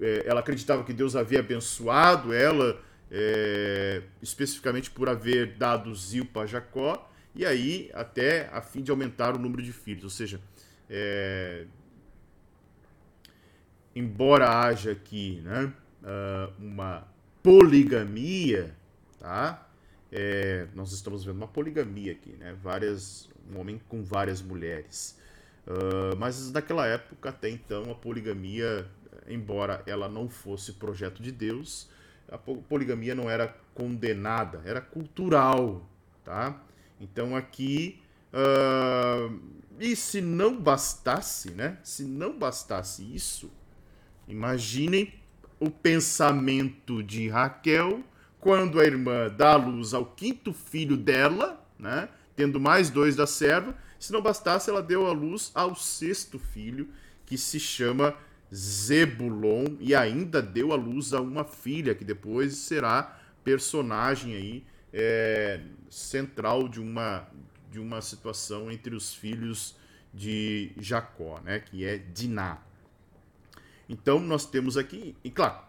ela acreditava que Deus havia abençoado ela é, especificamente por haver dado Zilpa a Jacó, e aí até a fim de aumentar o número de filhos. Ou seja, é, embora haja aqui né, ah, uma poligamia, tá? É, nós estamos vendo uma poligamia aqui, né? Várias, um homem com várias mulheres. Uh, mas naquela época, até então, a poligamia, embora ela não fosse projeto de Deus, a poligamia não era condenada, era cultural, tá? Então aqui, uh, e se não bastasse, né? Se não bastasse isso, imaginem o pensamento de Raquel quando a irmã dá luz ao quinto filho dela, né? Tendo mais dois da serva, se não bastasse, ela deu à luz ao sexto filho, que se chama Zebulon, e ainda deu à luz a uma filha, que depois será personagem aí é, central de uma, de uma situação entre os filhos de Jacó, né, que é Diná. Então nós temos aqui, e claro,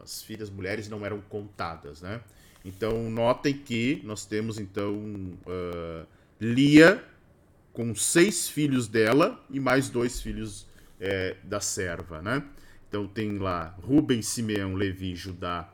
as filhas mulheres não eram contadas, né? Então notem que nós temos então uh, Lia com seis filhos dela e mais dois filhos é, da serva, né? Então tem lá Ruben, Simeão, Levi, Judá,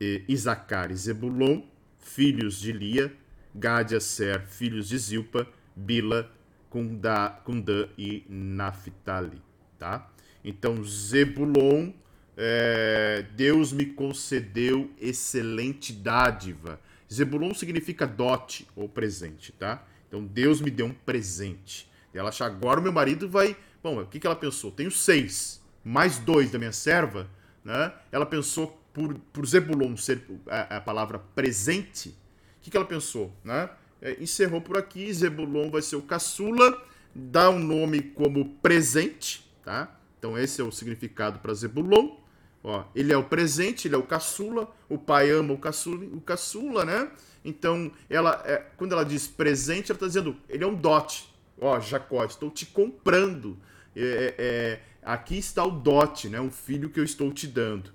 e Isacar e Zebulon, filhos de Lia, Gad, Ser, filhos de Zilpa, Bila, Kundá, Kundã e Naphtali, tá? Então Zebulon, é, Deus me concedeu excelente dádiva. Zebulon significa dote ou presente, tá? Então Deus me deu um presente. E ela acha, agora o meu marido vai. Bom, o que, que ela pensou? Tenho seis, mais dois da minha serva, né? Ela pensou por, por Zebulon ser a, a palavra presente. O que, que ela pensou? Né? É, encerrou por aqui, Zebulon vai ser o caçula, dá um nome como presente, tá? Então esse é o significado para Zebulon. Ó, ele é o presente, ele é o caçula, o pai ama o caçula, o caçula né? Então, ela, é, quando ela diz presente, ela está dizendo, ele é um dote. Ó, Jacó, estou te comprando. É, é, é, aqui está o dote, né? Um filho que eu estou te dando.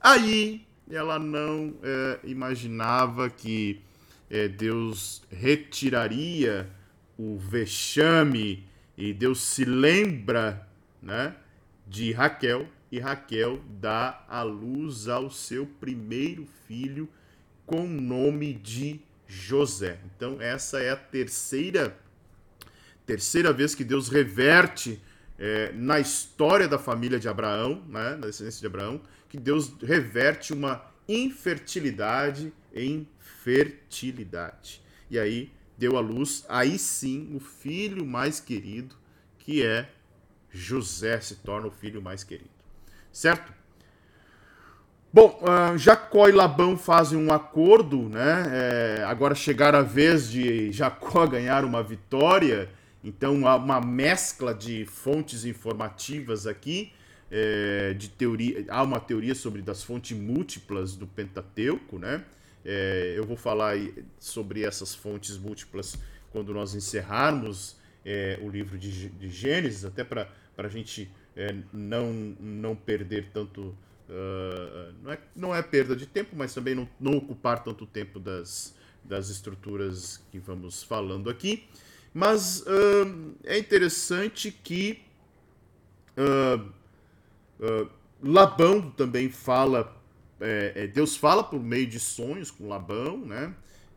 Aí, ela não é, imaginava que é, Deus retiraria o vexame e Deus se lembra, né? De Raquel e Raquel dá a luz ao seu primeiro filho com o nome de José. Então essa é a terceira terceira vez que Deus reverte é, na história da família de Abraão, né, na descendência de Abraão, que Deus reverte uma infertilidade em fertilidade. E aí deu à luz, aí sim, o filho mais querido, que é José, se torna o filho mais querido. Certo? Bom, uh, Jacó e Labão fazem um acordo, né? É, agora chegar a vez de Jacó <laughs> ganhar uma vitória, então há uma mescla de fontes informativas aqui, é, de teoria, há uma teoria sobre das fontes múltiplas do Pentateuco, né? É, eu vou falar sobre essas fontes múltiplas quando nós encerrarmos é, o livro de, de Gênesis, até para a gente é, não, não perder tanto Uh, não, é, não é perda de tempo, mas também não, não ocupar tanto tempo das, das estruturas que vamos falando aqui. Mas uh, é interessante que uh, Labão também fala, é, é, Deus fala por meio de sonhos com Labão, né?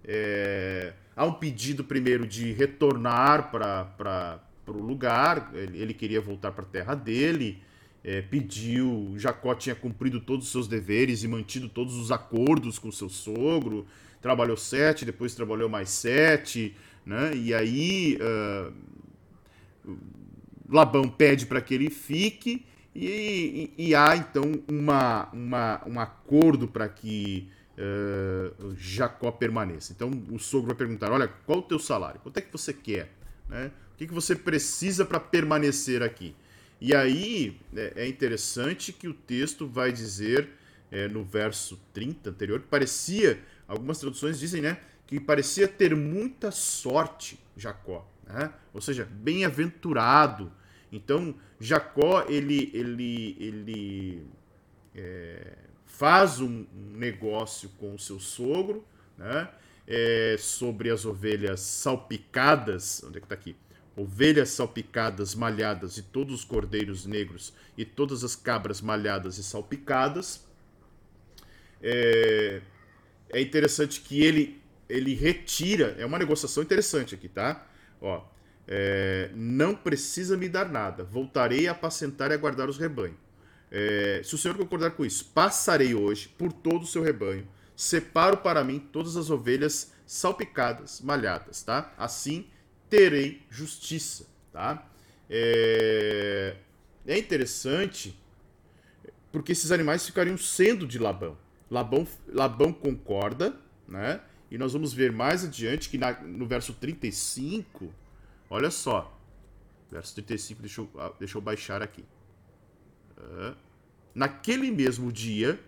É, há um pedido primeiro de retornar para o lugar, ele, ele, queria voltar para a terra dele é, pediu, Jacó tinha cumprido todos os seus deveres e mantido todos os acordos com seu sogro, trabalhou sete, depois trabalhou mais sete, né? E aí uh, Labão pede para que ele fique e, e, e, há então uma, uma, um acordo para que uh, Jacó permaneça. Então o sogro vai perguntar: olha, qual o teu salário? Quanto é que você quer? Né? O que, que você precisa para permanecer aqui? E aí é, é interessante que o texto vai dizer é, no verso 30 anterior, que parecia, algumas traduções dizem, né, que parecia ter muita sorte Jacó, né? ou seja, bem-aventurado. Então Jacó ele ele ele é, faz um, negócio com o seu sogro, né? É, sobre as ovelhas salpicadas, onde é que está aqui? ovelhas salpicadas, malhadas, e todos os cordeiros negros, e todas as cabras malhadas e salpicadas. É, é interessante que ele, ele retira, é uma negociação interessante aqui, tá? Ó, é, não precisa me dar nada, voltarei a apacentar e a guardar os rebanhos. É, se o Senhor concordar com isso, passarei hoje por todo o seu rebanho, separo para mim todas as ovelhas salpicadas, malhadas, tá? Assim terei justiça, tá? É, é interessante porque esses animais ficariam sendo de Labão. Labão, Labão concorda, né? E nós vamos ver mais adiante que na, no verso 35, olha só. Verso 35, deixa eu, ah, deixa eu baixar aqui. Naquele mesmo dia,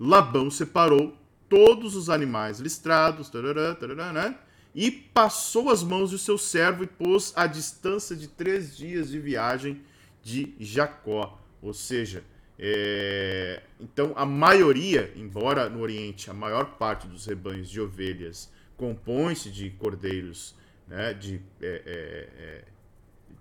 Labão separou todos os animais listrados, tarará, tarará, né? E passou as mãos do seu servo e pôs a distância de três dias de viagem de Jacó. Ou seja, é... então a maioria, embora no Oriente a maior parte dos rebanhos de ovelhas compõe-se de cordeiros né, de, é, é, é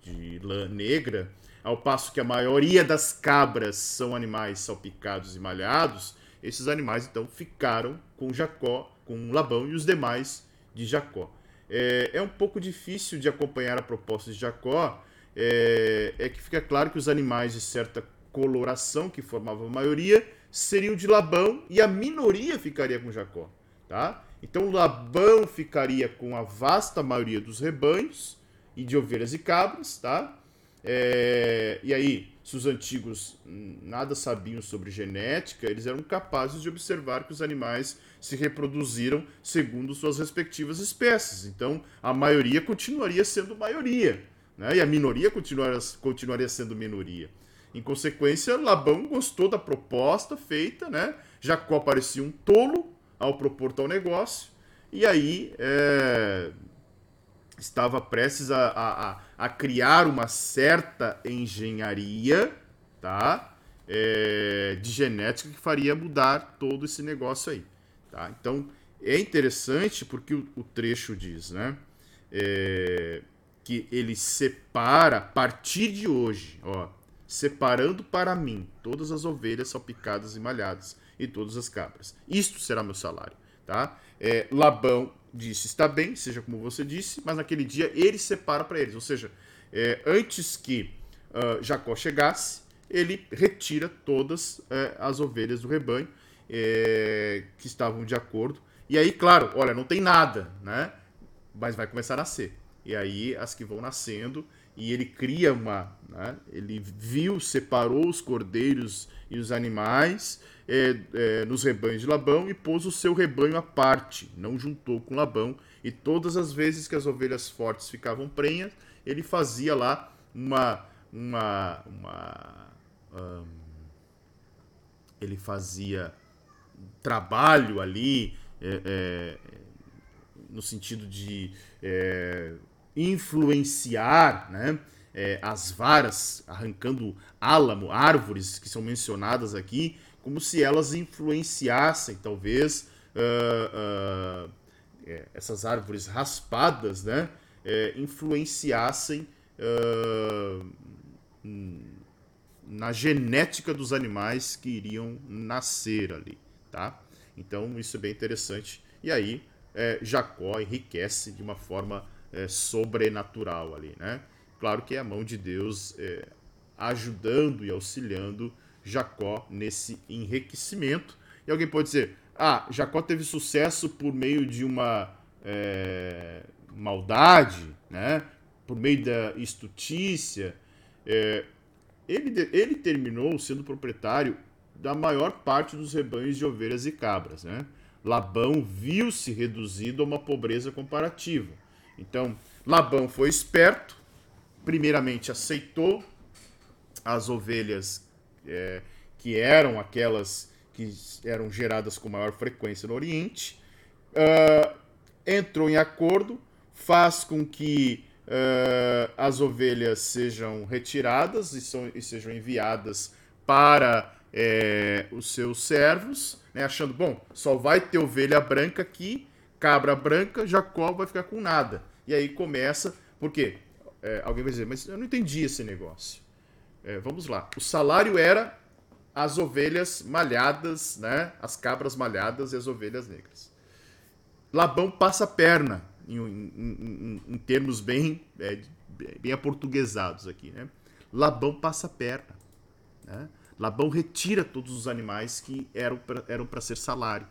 de lã negra, ao passo que a maioria das cabras são animais salpicados e malhados, esses animais então ficaram com Jacó, com Labão e os demais de Jacó. É, é um pouco difícil de acompanhar a proposta de Jacó, é, é, que fica claro que os animais de certa coloração, que formavam a maioria, seriam de Labão e a minoria ficaria com Jacó. Tá? Então Labão ficaria com a vasta maioria dos rebanhos e de ovelhas e cabras, tá? É, e aí, se os antigos nada sabiam sobre genética, eles eram capazes de observar que os animais se reproduziram segundo suas respectivas espécies. Então, a maioria continuaria sendo maioria, né? e a minoria continuaria, continuaria sendo minoria. Em consequência, Labão gostou da proposta feita, né? Jacó parecia um tolo ao propor tal negócio, e aí é, estava prestes a, a, a, criar uma certa engenharia, tá? É, de genética que faria mudar todo esse negócio aí, tá? Então é interessante porque o, o trecho diz, né? É, que ele separa a partir de hoje, ó, separando para mim todas as ovelhas salpicadas e malhadas e todas as cabras. Isto será meu salário, tá? É, Labão disse: está bem, seja como você disse, mas naquele dia ele separa para eles. Ou seja, é, antes que uh, Jacó chegasse, ele retira todas é, as ovelhas do rebanho é, que estavam de acordo. E aí, claro, olha, não tem nada, né? Mas vai começar a nascer. E aí as que vão nascendo e ele cria uma, né? ele viu, separou os cordeiros e os animais é, é, nos rebanhos de Labão e pôs o seu rebanho à parte, não juntou com Labão. E todas as vezes que as ovelhas fortes ficavam prenhas, ele fazia lá uma. uma, uma um, ele fazia trabalho ali, é, é no sentido de é, influenciar, né? É, as varas, arrancando álamo, árvores que são mencionadas aqui, como se elas influenciassem, talvez, uh, uh, é, essas árvores raspadas, né, é, influenciassem uh, na genética dos animais que iriam nascer ali, tá? Então isso é bem interessante. E aí é, Jacó enriquece de uma forma é, sobrenatural ali, né? Claro que é a mão de Deus é, ajudando e auxiliando Jacó nesse enriquecimento. E alguém pode dizer: ah, Jacó teve sucesso por meio de uma é, maldade, né? por meio da estutícia. É, ele, ele terminou sendo proprietário da maior parte dos rebanhos de ovelhas e cabras. Né? Labão viu-se reduzido a uma pobreza comparativa. Então, Labão foi esperto, primeiramente aceitou as ovelhas é, que eram aquelas que eram geradas com maior frequência no Oriente, uh, entrou em acordo, faz com que uh, as ovelhas sejam retiradas e, são, e sejam enviadas para é, os seus servos, né, achando, bom, só vai ter ovelha branca aqui, cabra branca, Jacó vai ficar com nada. E aí começa, por quê? É, alguém vai dizer, mas eu não entendi esse negócio. É, vamos lá. O salário era as ovelhas malhadas, né? As cabras malhadas e as ovelhas negras. Labão passa a perna em, em, em, em termos bem, é, bem aportuguesados aqui, né? Labão passa a perna. Né? Labão retira todos os animais que eram para ser salário.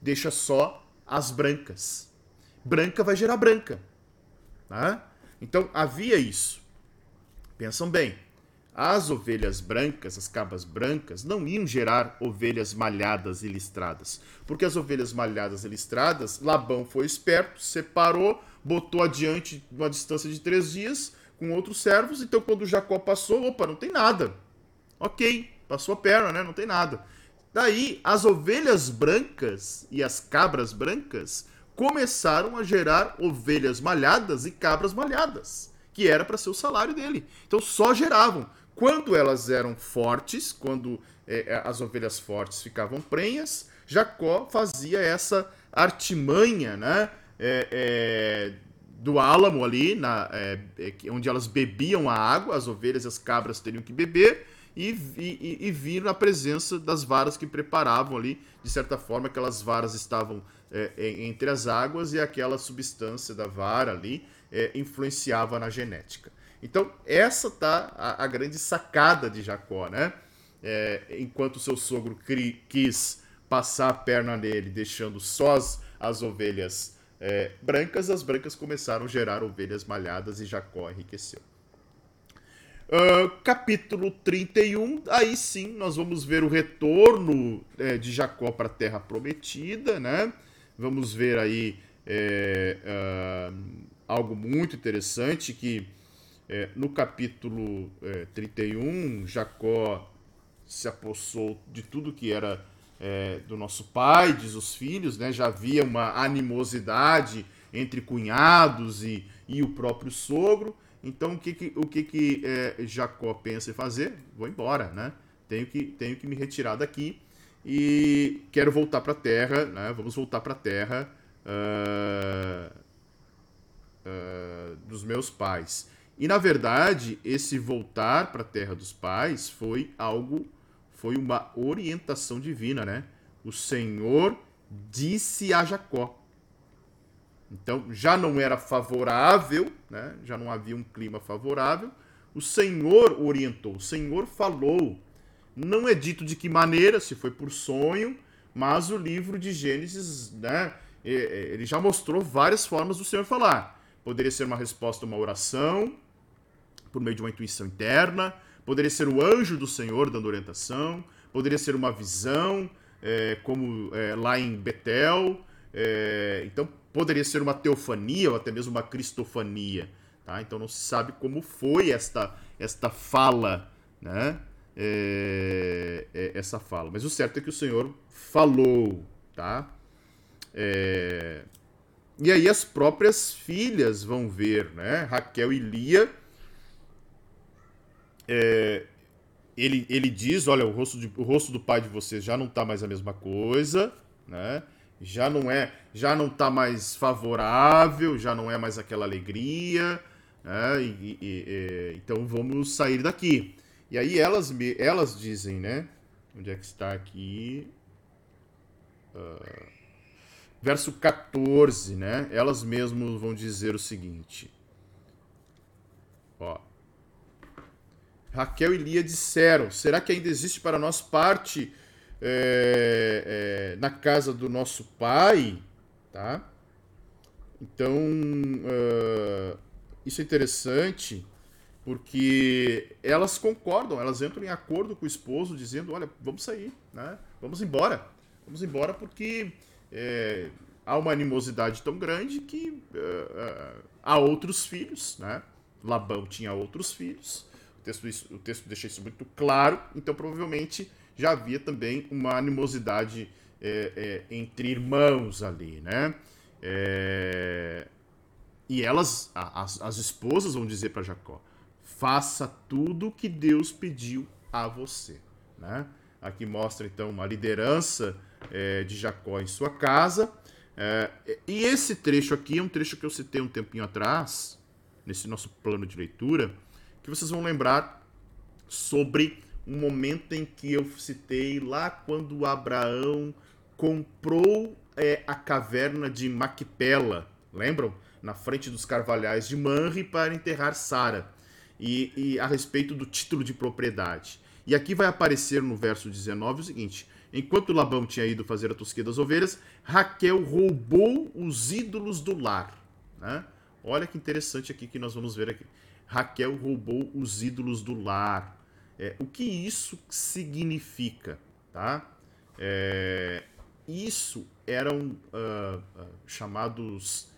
Deixa só as brancas. Branca vai gerar branca. Tá? Então havia isso. Pensam bem. As ovelhas brancas, as cabras brancas, não iam gerar ovelhas malhadas e listradas. Porque as ovelhas malhadas e listradas, Labão foi esperto, separou, botou adiante uma distância de três dias com outros servos. Então, quando Jacó passou, opa, não tem nada. Ok, passou a perna, né? Não tem nada. Daí, as ovelhas brancas e as cabras brancas começaram a gerar ovelhas malhadas e cabras malhadas, que era para ser o salário dele. Então, só geravam. Quando elas eram fortes, quando é, é, as ovelhas fortes ficavam prenhas, Jacó fazia essa artimanha, né? É, é, do álamo ali, na, é, é, onde elas bebiam a água, as ovelhas e as cabras teriam que beber, e, e, e presença das varas que preparavam ali, de certa forma, aquelas varas estavam entre as águas e aquela substância da vara ali influenciava na genética. Então, essa tá a, a grande sacada de Jacó, né? É, enquanto seu sogro cri, quis passar a perna nele, deixando só as, as ovelhas é, brancas, as brancas começaram a gerar ovelhas malhadas e Jacó enriqueceu. Uh, capítulo 31, aí sim nós vamos ver o retorno é, de Jacó para a terra prometida, né? Vamos ver aí é, uh, algo muito interessante que é, no capítulo é, 31, Jacó se apossou de tudo que era é, do nosso pai, diz os filhos, né? já havia uma animosidade entre cunhados e, e o próprio sogro. Então, o que, que, o que, que é, Jacó pensa em fazer? Vou embora, né? Tenho que, tenho que me retirar daqui e quero voltar para a terra, né? Vamos voltar para a terra uh, uh, dos meus pais. E na verdade, esse voltar para a terra dos pais foi algo, foi uma orientação divina, né? O Senhor disse a Jacó. Então já não era favorável, né? já não havia um clima favorável. O Senhor orientou, o Senhor falou. Não é dito de que maneira, se foi por sonho, mas o livro de Gênesis, né? Ele já mostrou várias formas do Senhor falar. Poderia ser uma resposta a uma oração, por meio de uma intuição interna, poderia ser o anjo do Senhor dando orientação, poderia ser uma visão, é, como é, lá em Betel, é, então poderia ser uma teofania ou até mesmo uma cristofania. Tá? Então não se sabe como foi esta, esta fala, né? É, é, essa fala. Mas o certo é que o Senhor falou, tá? É, e aí as próprias filhas vão ver, né? Raquel e Lia é, ele, ele diz: olha, o rosto, de, o rosto do pai de vocês já não está mais a mesma coisa, né? Já não é, já não está mais favorável, já não é mais aquela alegria, né? E, e, e, então vamos sair daqui. E aí elas, elas dizem, né? Onde é que está aqui? Uh, verso 14, né? Elas mesmas vão dizer o seguinte. Ó. Raquel e Lia disseram: será que ainda existe para nós parte é, é, na casa do nosso pai? Tá? Então, uh, isso é interessante porque elas concordam, elas entram em acordo com o esposo, dizendo: olha, vamos sair, né? vamos embora. Vamos embora porque é, há uma animosidade tão grande que uh, uh, há outros filhos, né? Labão tinha outros filhos o texto, o texto deixa isso muito claro, então provavelmente já havia também uma animosidade é, é, entre irmãos ali, né? É... E elas, as, as esposas, vão dizer para Jacó: faça tudo o que Deus pediu a você, né? Aqui mostra então uma liderança é, de Jacó em sua casa. É, e esse trecho aqui é um trecho que eu citei um tempinho atrás, nesse nosso plano de leitura, que vocês vão lembrar sobre um momento em que eu citei lá quando Abraão comprou é, a caverna de Macpela. Lembram? na frente dos carvalhais de Manre para enterrar Sara, e, e a respeito do título de propriedade. E aqui vai aparecer no verso 19 o seguinte: enquanto Labão tinha ido fazer a tosquia das ovelhas, Raquel roubou os ídolos do lar. Né? Olha que interessante aqui que nós vamos ver aqui. Raquel roubou os ídolos do lar. É, o que isso significa? Tá? É, isso eram uh, uh, chamados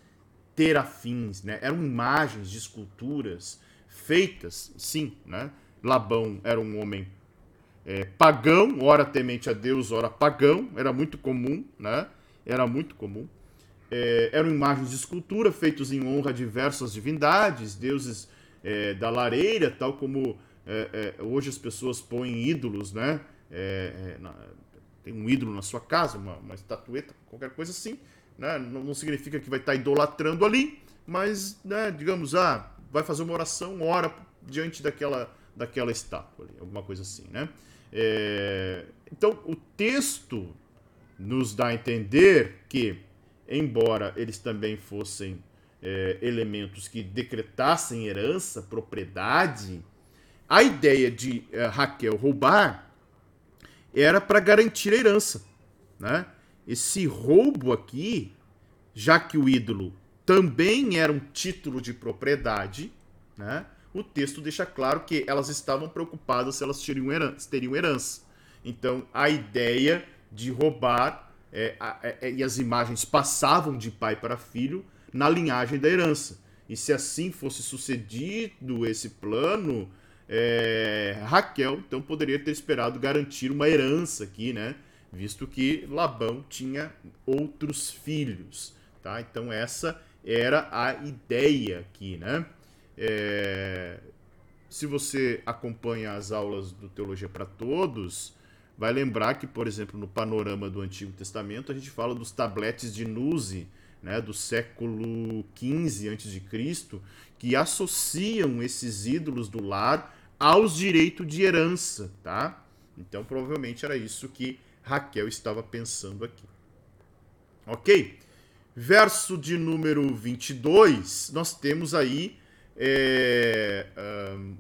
terafins, né? eram imagens de esculturas feitas, sim, né? Labão era um homem é, pagão, ora temente a Deus, ora pagão, era muito comum, né? Era muito comum. É, eram imagens de escultura feitas em honra a diversas divindades, deuses é, da lareira, tal como é, é, hoje as pessoas põem ídolos, né? É, na, tem um ídolo na sua casa, uma, uma estatueta, qualquer coisa assim, né? Não, não, significa que vai estar idolatrando ali, mas, né, digamos, ah, vai fazer uma oração, ora diante daquela, daquela estátua, ali, alguma coisa assim, né? É, então, o texto nos dá a entender que, embora eles também fossem é, elementos que decretassem herança, propriedade, a ideia de é, Raquel roubar era para garantir a herança. Né? Esse roubo aqui, já que o ídolo também era um título de propriedade, né? O texto deixa claro que elas estavam preocupadas se elas teriam herança. Teriam herança. Então, a ideia de roubar é, é, é, e as imagens passavam de pai para filho na linhagem da herança. E se assim fosse sucedido esse plano, é, Raquel então poderia ter esperado garantir uma herança aqui, né? Visto que Labão tinha outros filhos, tá? Então essa era a ideia aqui, né? É, se você acompanha as aulas do Teologia para Todos, vai lembrar que, por exemplo, no panorama do Antigo Testamento, a gente fala dos tabletes de Nuzi, né, do século XV a.C., que associam esses ídolos do lar aos direitos de herança, tá? Então, provavelmente era isso que Raquel estava pensando aqui. Ok? Verso de número 22, nós temos aí é,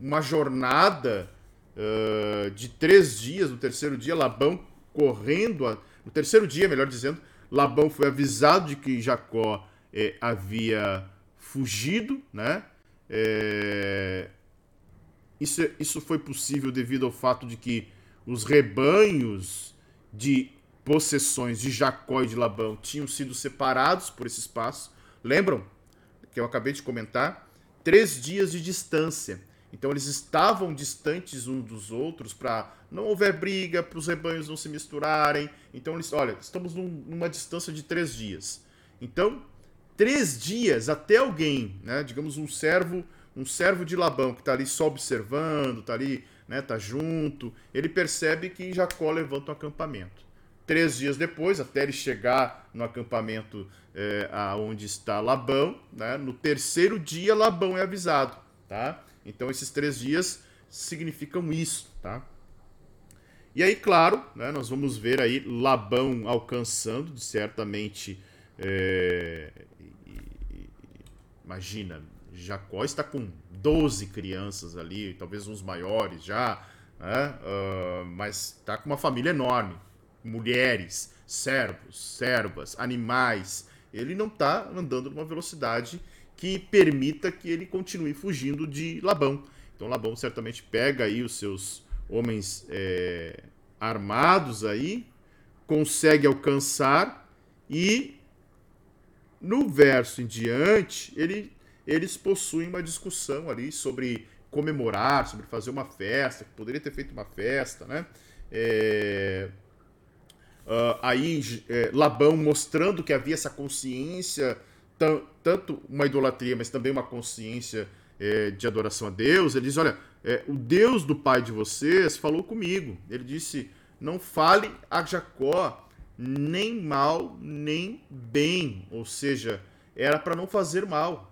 uma jornada uh, de três dias. No terceiro dia, Labão correndo. A, no terceiro dia, melhor dizendo, Labão foi avisado de que Jacó é, havia fugido, né? É, isso, isso foi possível devido ao fato de que os rebanhos de possessões de Jacó e de Labão tinham sido separados por esse espaço. Lembram que eu acabei de comentar? Três dias de distância. Então eles estavam distantes uns dos outros para não houver briga, para os rebanhos não se misturarem. Então eles, olha, estamos num, numa distância de três dias. Então, três dias até alguém, né, digamos um servo, um servo de Labão que está ali só observando, está ali, né, tá junto, ele percebe que Jacó levanta um acampamento. Três dias depois, até ele chegar no acampamento é, aonde está Labão, né? no terceiro dia Labão é avisado, tá? Então esses três dias significam isso, tá? E aí, claro, né, nós vamos ver aí Labão alcançando, certamente, é, imagina, Jacó está com 12 crianças ali, talvez uns maiores já, né, uh, mas está com uma família enorme, mulheres, servos, servas, animais. Ele não está andando numa velocidade que permita que ele continue fugindo de Labão. Então Labão certamente pega aí os seus homens é, armados aí, consegue alcançar e no verso em diante ele, eles possuem uma discussão ali sobre comemorar, sobre fazer uma festa, que poderia ter feito uma festa, né? É, Uh, aí é, Labão mostrando que havia essa consciência, tanto uma idolatria, mas também uma consciência é, de adoração a Deus. Ele diz: Olha, é, o Deus do pai de vocês falou comigo. Ele disse: Não fale a Jacó nem mal nem bem. Ou seja, era para não fazer mal.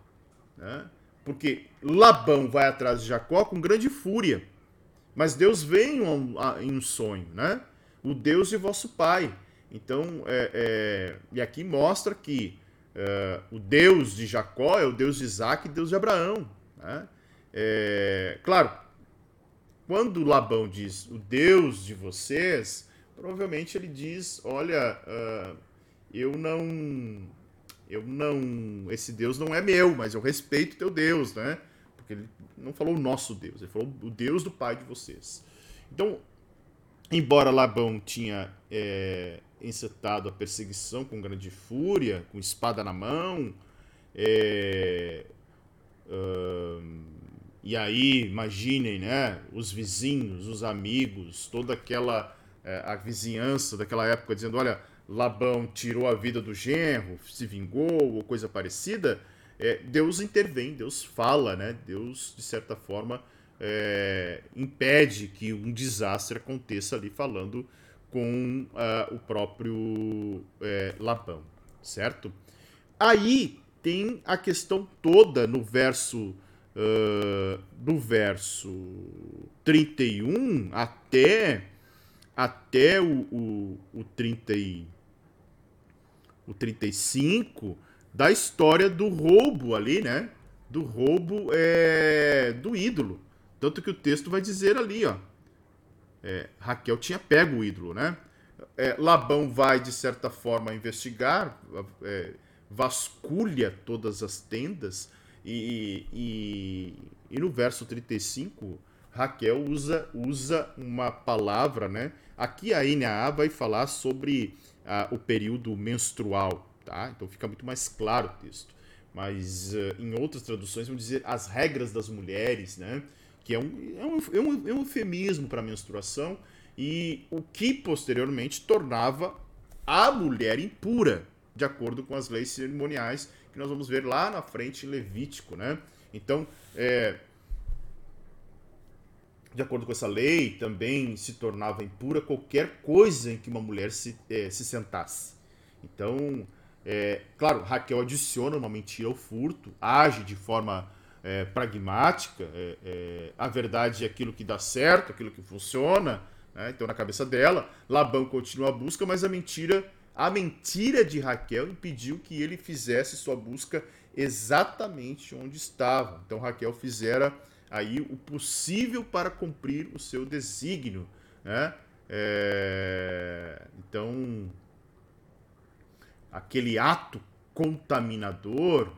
Né? Porque Labão vai atrás de Jacó com grande fúria. Mas Deus vem em um sonho, né? O Deus de vosso Pai. Então, é, é, e aqui mostra que uh, o Deus de Jacó é o Deus de Isaac e Deus de Abraão. Né? É, claro, quando Labão diz o Deus de vocês, provavelmente ele diz: olha, uh, eu não. Eu não. Esse Deus não é meu, mas eu respeito teu Deus, né? Porque ele não falou o nosso Deus, ele falou o Deus do pai de vocês. Então, embora Labão tinha é, encetado a perseguição com grande fúria, com espada na mão, é, e aí, imaginem, né? Os vizinhos, os amigos, toda aquela é, a vizinhança daquela época dizendo, olha, Labão tirou a vida do genro, se vingou ou coisa parecida. É, Deus intervém, Deus fala, né? Deus de certa forma é, impede que um desastre aconteça ali falando com uh, o próprio é, Labão, certo? Aí tem a questão toda no verso uh, verso 31 até, até o, o, o, 30 e, o 35 da história do roubo ali, né? Do roubo é, do ídolo. Tanto que o texto vai dizer ali, ó. É, Raquel tinha pego o ídolo, né? É, Labão vai, de certa forma, investigar, é, vasculha todas as tendas e, e, e no verso 35, Raquel usa, usa uma palavra, né? Aqui a NAA vai falar sobre o período menstrual, tá? Então fica muito mais claro o texto. Mas uh, em outras traduções vão dizer as regras das mulheres, né? Que é um, é um, é um, é um eufemismo para menstruação e o que posteriormente tornava a mulher impura, de acordo com as leis cerimoniais que nós vamos ver lá na frente em Levítico, né? Então, é, de acordo com essa lei, também se tornava impura qualquer coisa em que uma mulher se, é, se sentasse. Então, é, claro, Raquel adiciona uma mentira ao furto, age de forma é, pragmática, é, é, a verdade é aquilo que dá certo, aquilo que funciona, né? então na cabeça dela, Labão continua a busca, mas a mentira a mentira de Raquel impediu que ele fizesse sua busca exatamente onde estava. Então Raquel fizera aí o possível para cumprir o seu desígnio. Né? É... Então, aquele ato contaminador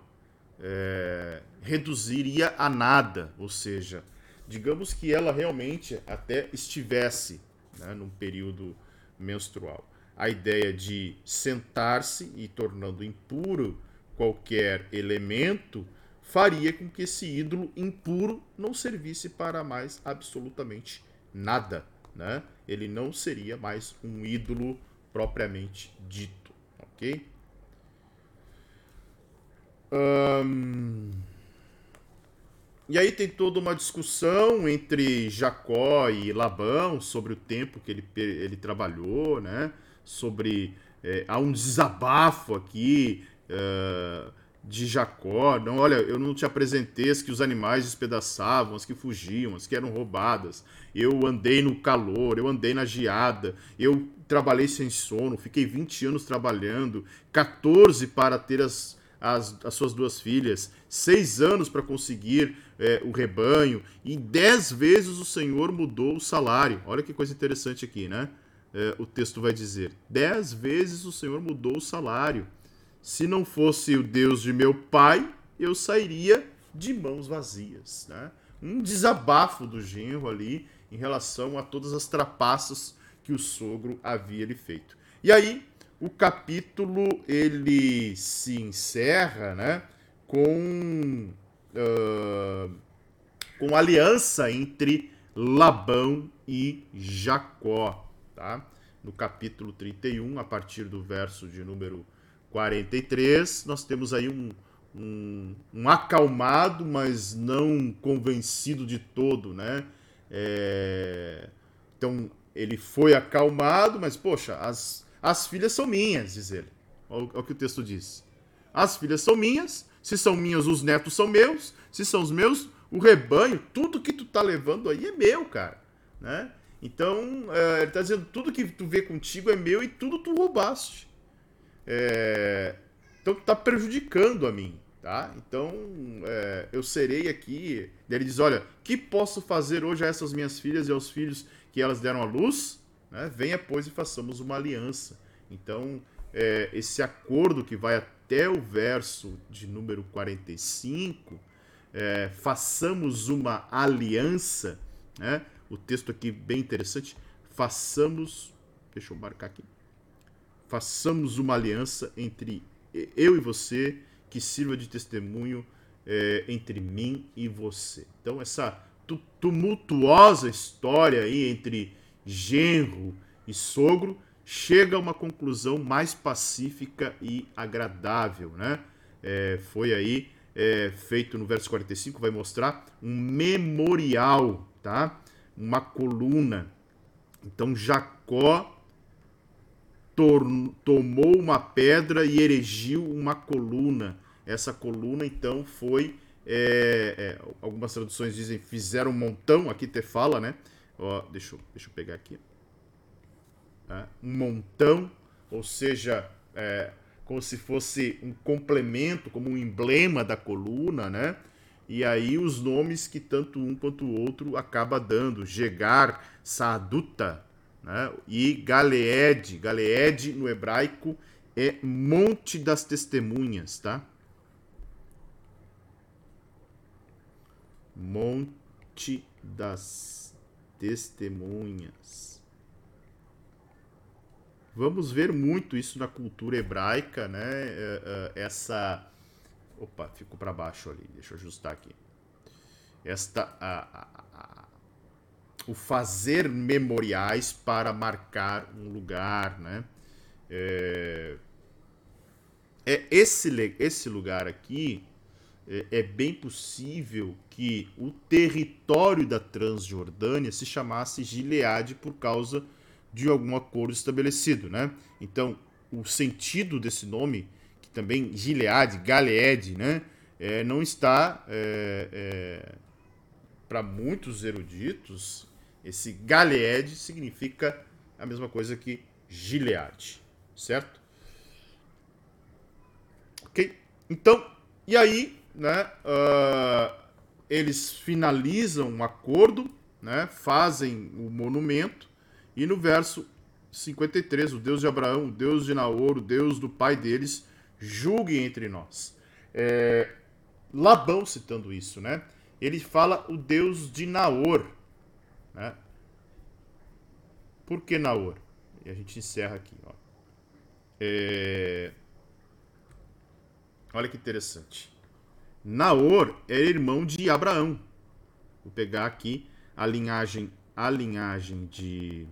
é... reduziria a nada, ou seja, digamos que ela realmente até estivesse né, num período menstrual a ideia de sentar-se e tornando impuro qualquer elemento faria com que esse ídolo impuro não servisse para mais absolutamente nada, né? Ele não seria mais um ídolo propriamente dito, ok? Um... E aí tem toda uma discussão entre Jacó e Labão sobre o tempo que ele, ele trabalhou, né? sobre. É, há um desabafo aqui é, de Jacó. Não, olha, eu não te apresentei as que os animais despedaçavam, as que fugiam, as que eram roubadas. Eu andei no calor, eu andei na geada, eu trabalhei sem sono, fiquei 20 anos trabalhando, 14 para ter as, as, as suas duas filhas, seis anos para conseguir é, o rebanho, e dez vezes o Senhor mudou o salário. Olha que coisa interessante aqui, né? é, o texto vai dizer: Dez vezes o Senhor mudou o salário. Se não fosse o Deus de meu pai, eu sairia de mãos vazias. Né? Um desabafo do genro ali em relação a todas as trapaças que o sogro havia lhe feito. E aí, o capítulo ele se encerra né, com, uh, com aliança entre Labão e Jacó tá? No capítulo 31, a partir do verso de número 43, nós temos aí um, um, um acalmado, mas não convencido de todo, né? É... Então, ele foi acalmado, mas, poxa, as, as filhas são minhas, diz ele. Olha o que o texto diz. As filhas são minhas, se são minhas, os netos são meus, se são os meus, o rebanho, tudo que tu tá levando aí é meu, cara, né? Então, é, ele está dizendo: tudo que tu vê contigo é meu e tudo tu roubaste. É, Então está prejudicando a mim, tá? Então é, eu serei aqui. Daí ele diz: Olha, que posso fazer hoje a essas minhas filhas e aos filhos que elas deram à luz? Né? Venha, pois, e façamos uma aliança. Então, é, esse acordo que vai até o verso de número 45, é, façamos uma aliança, né? O texto aqui bem interessante. Façamos, deixa eu marcar aqui. Façamos uma aliança entre eu e você que sirva de testemunho é, entre mim e você. Então essa tumultuosa história aí entre genro e sogro chega a uma conclusão mais pacífica e agradável, né? É, foi aí é, feito no verso 45, vai mostrar um memorial, tá? Uma coluna. Então Jacó tomou uma pedra e erigiu uma coluna. Essa coluna então foi é, é, algumas traduções dizem fizeram um montão, aqui te fala, né? Ó, deixa, eu, deixa eu pegar aqui. É, um montão, ou seja, é, como se fosse um complemento, como um emblema da coluna, né? E aí os nomes que tanto um quanto o outro acaba dando, Gegar, Saaduta, né? e Galeed. Galeed no hebraico é Monte das Testemunhas, tá? Monte das Testemunhas. Vamos ver muito isso na cultura hebraica, né? É, é, essa. Opa, ficou para baixo ali. Deixa eu ajustar aqui. Esta. A, a, a, o fazer memoriais para marcar um lugar, né? É, é esse, esse lugar aqui é, é bem possível que o território da Transjordânia se chamasse Gileade por causa de algum acordo estabelecido, né? Então, o sentido desse nome, que também Gilead, Galeed, né? É, não está é, é, para muitos eruditos esse Galeed significa a mesma coisa que Gilead, certo? Ok? Então, e aí, né? Uh, eles finalizam um acordo, né? Fazem o monumento e no verso 53, o Deus de Abraão, o Deus de Naor, o Deus do pai deles, julgue entre nós. É, Labão citando isso, né? Ele fala o Deus de Naor. Né? Por que Naor? E a gente encerra aqui. Ó. É... Olha que interessante. Naor é irmão de Abraão. Vou pegar aqui a linhagem, a linhagem de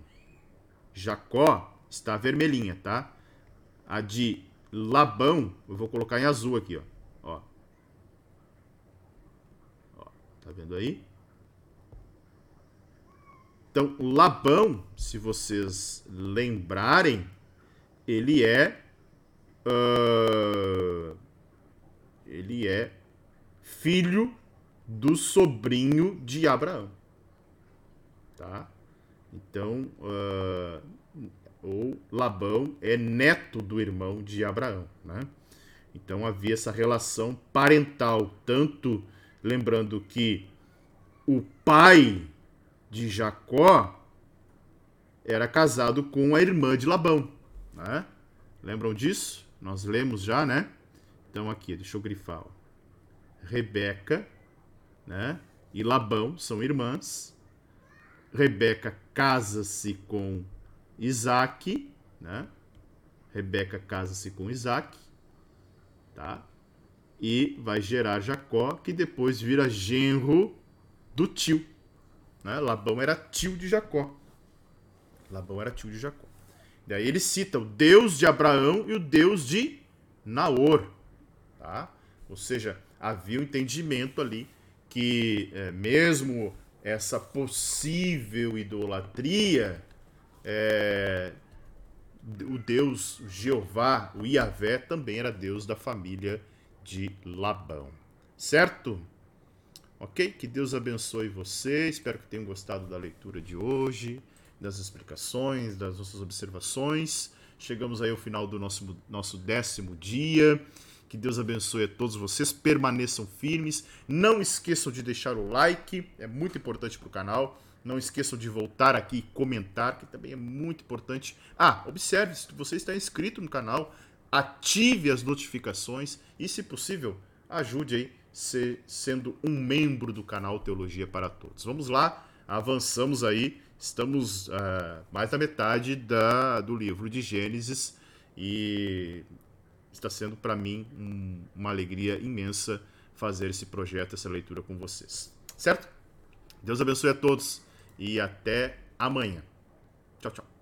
Jacó está vermelhinha, tá? A de Labão, eu vou colocar em azul aqui, ó. Ó. ó tá vendo aí? Então, Labão, se vocês lembrarem, ele é. Uh, ele é filho do sobrinho de Abraão. Tá? Então, uh, ou Labão é neto do irmão de Abraão, né? Então havia essa relação parental, tanto lembrando que o pai de Jacó era casado com a irmã de Labão, né? Lembram disso? Nós lemos já, né? Então aqui, deixa eu grifar. Ó. Rebeca, né? E Labão são irmãs. Rebeca casa-se com Isaac, né? Rebeca casa-se com Isaac, tá? E vai gerar Jacó, que depois vira genro do tio. Né? Labão era tio de Jacó. Labão era tio de Jacó. Daí ele cita o Deus de Abraão e o Deus de Naor. Tá? Ou seja, havia um entendimento ali que, é, mesmo essa possível idolatria, é, o Deus Jeová, o Iavé, também era Deus da família de Labão. Certo? Ok? Que Deus abençoe você. Espero que tenham gostado da leitura de hoje, das explicações, das nossas observações. Chegamos aí ao final do nosso, nosso décimo dia. Que Deus abençoe a todos vocês. Permaneçam firmes. Não esqueçam de deixar o like, é muito importante para o canal. Não esqueçam de voltar aqui e comentar, que também é muito importante. Ah, observe, se você está inscrito no canal, ative as notificações e, se possível, ajude aí ser, sendo um membro do canal Teologia para Todos. Vamos lá, avançamos aí, estamos uh, mais da metade da, do livro de Gênesis e está sendo para mim um, uma alegria imensa fazer esse projeto, essa leitura com vocês. Certo? Deus abençoe a todos e até amanhã. Tchau, tchau.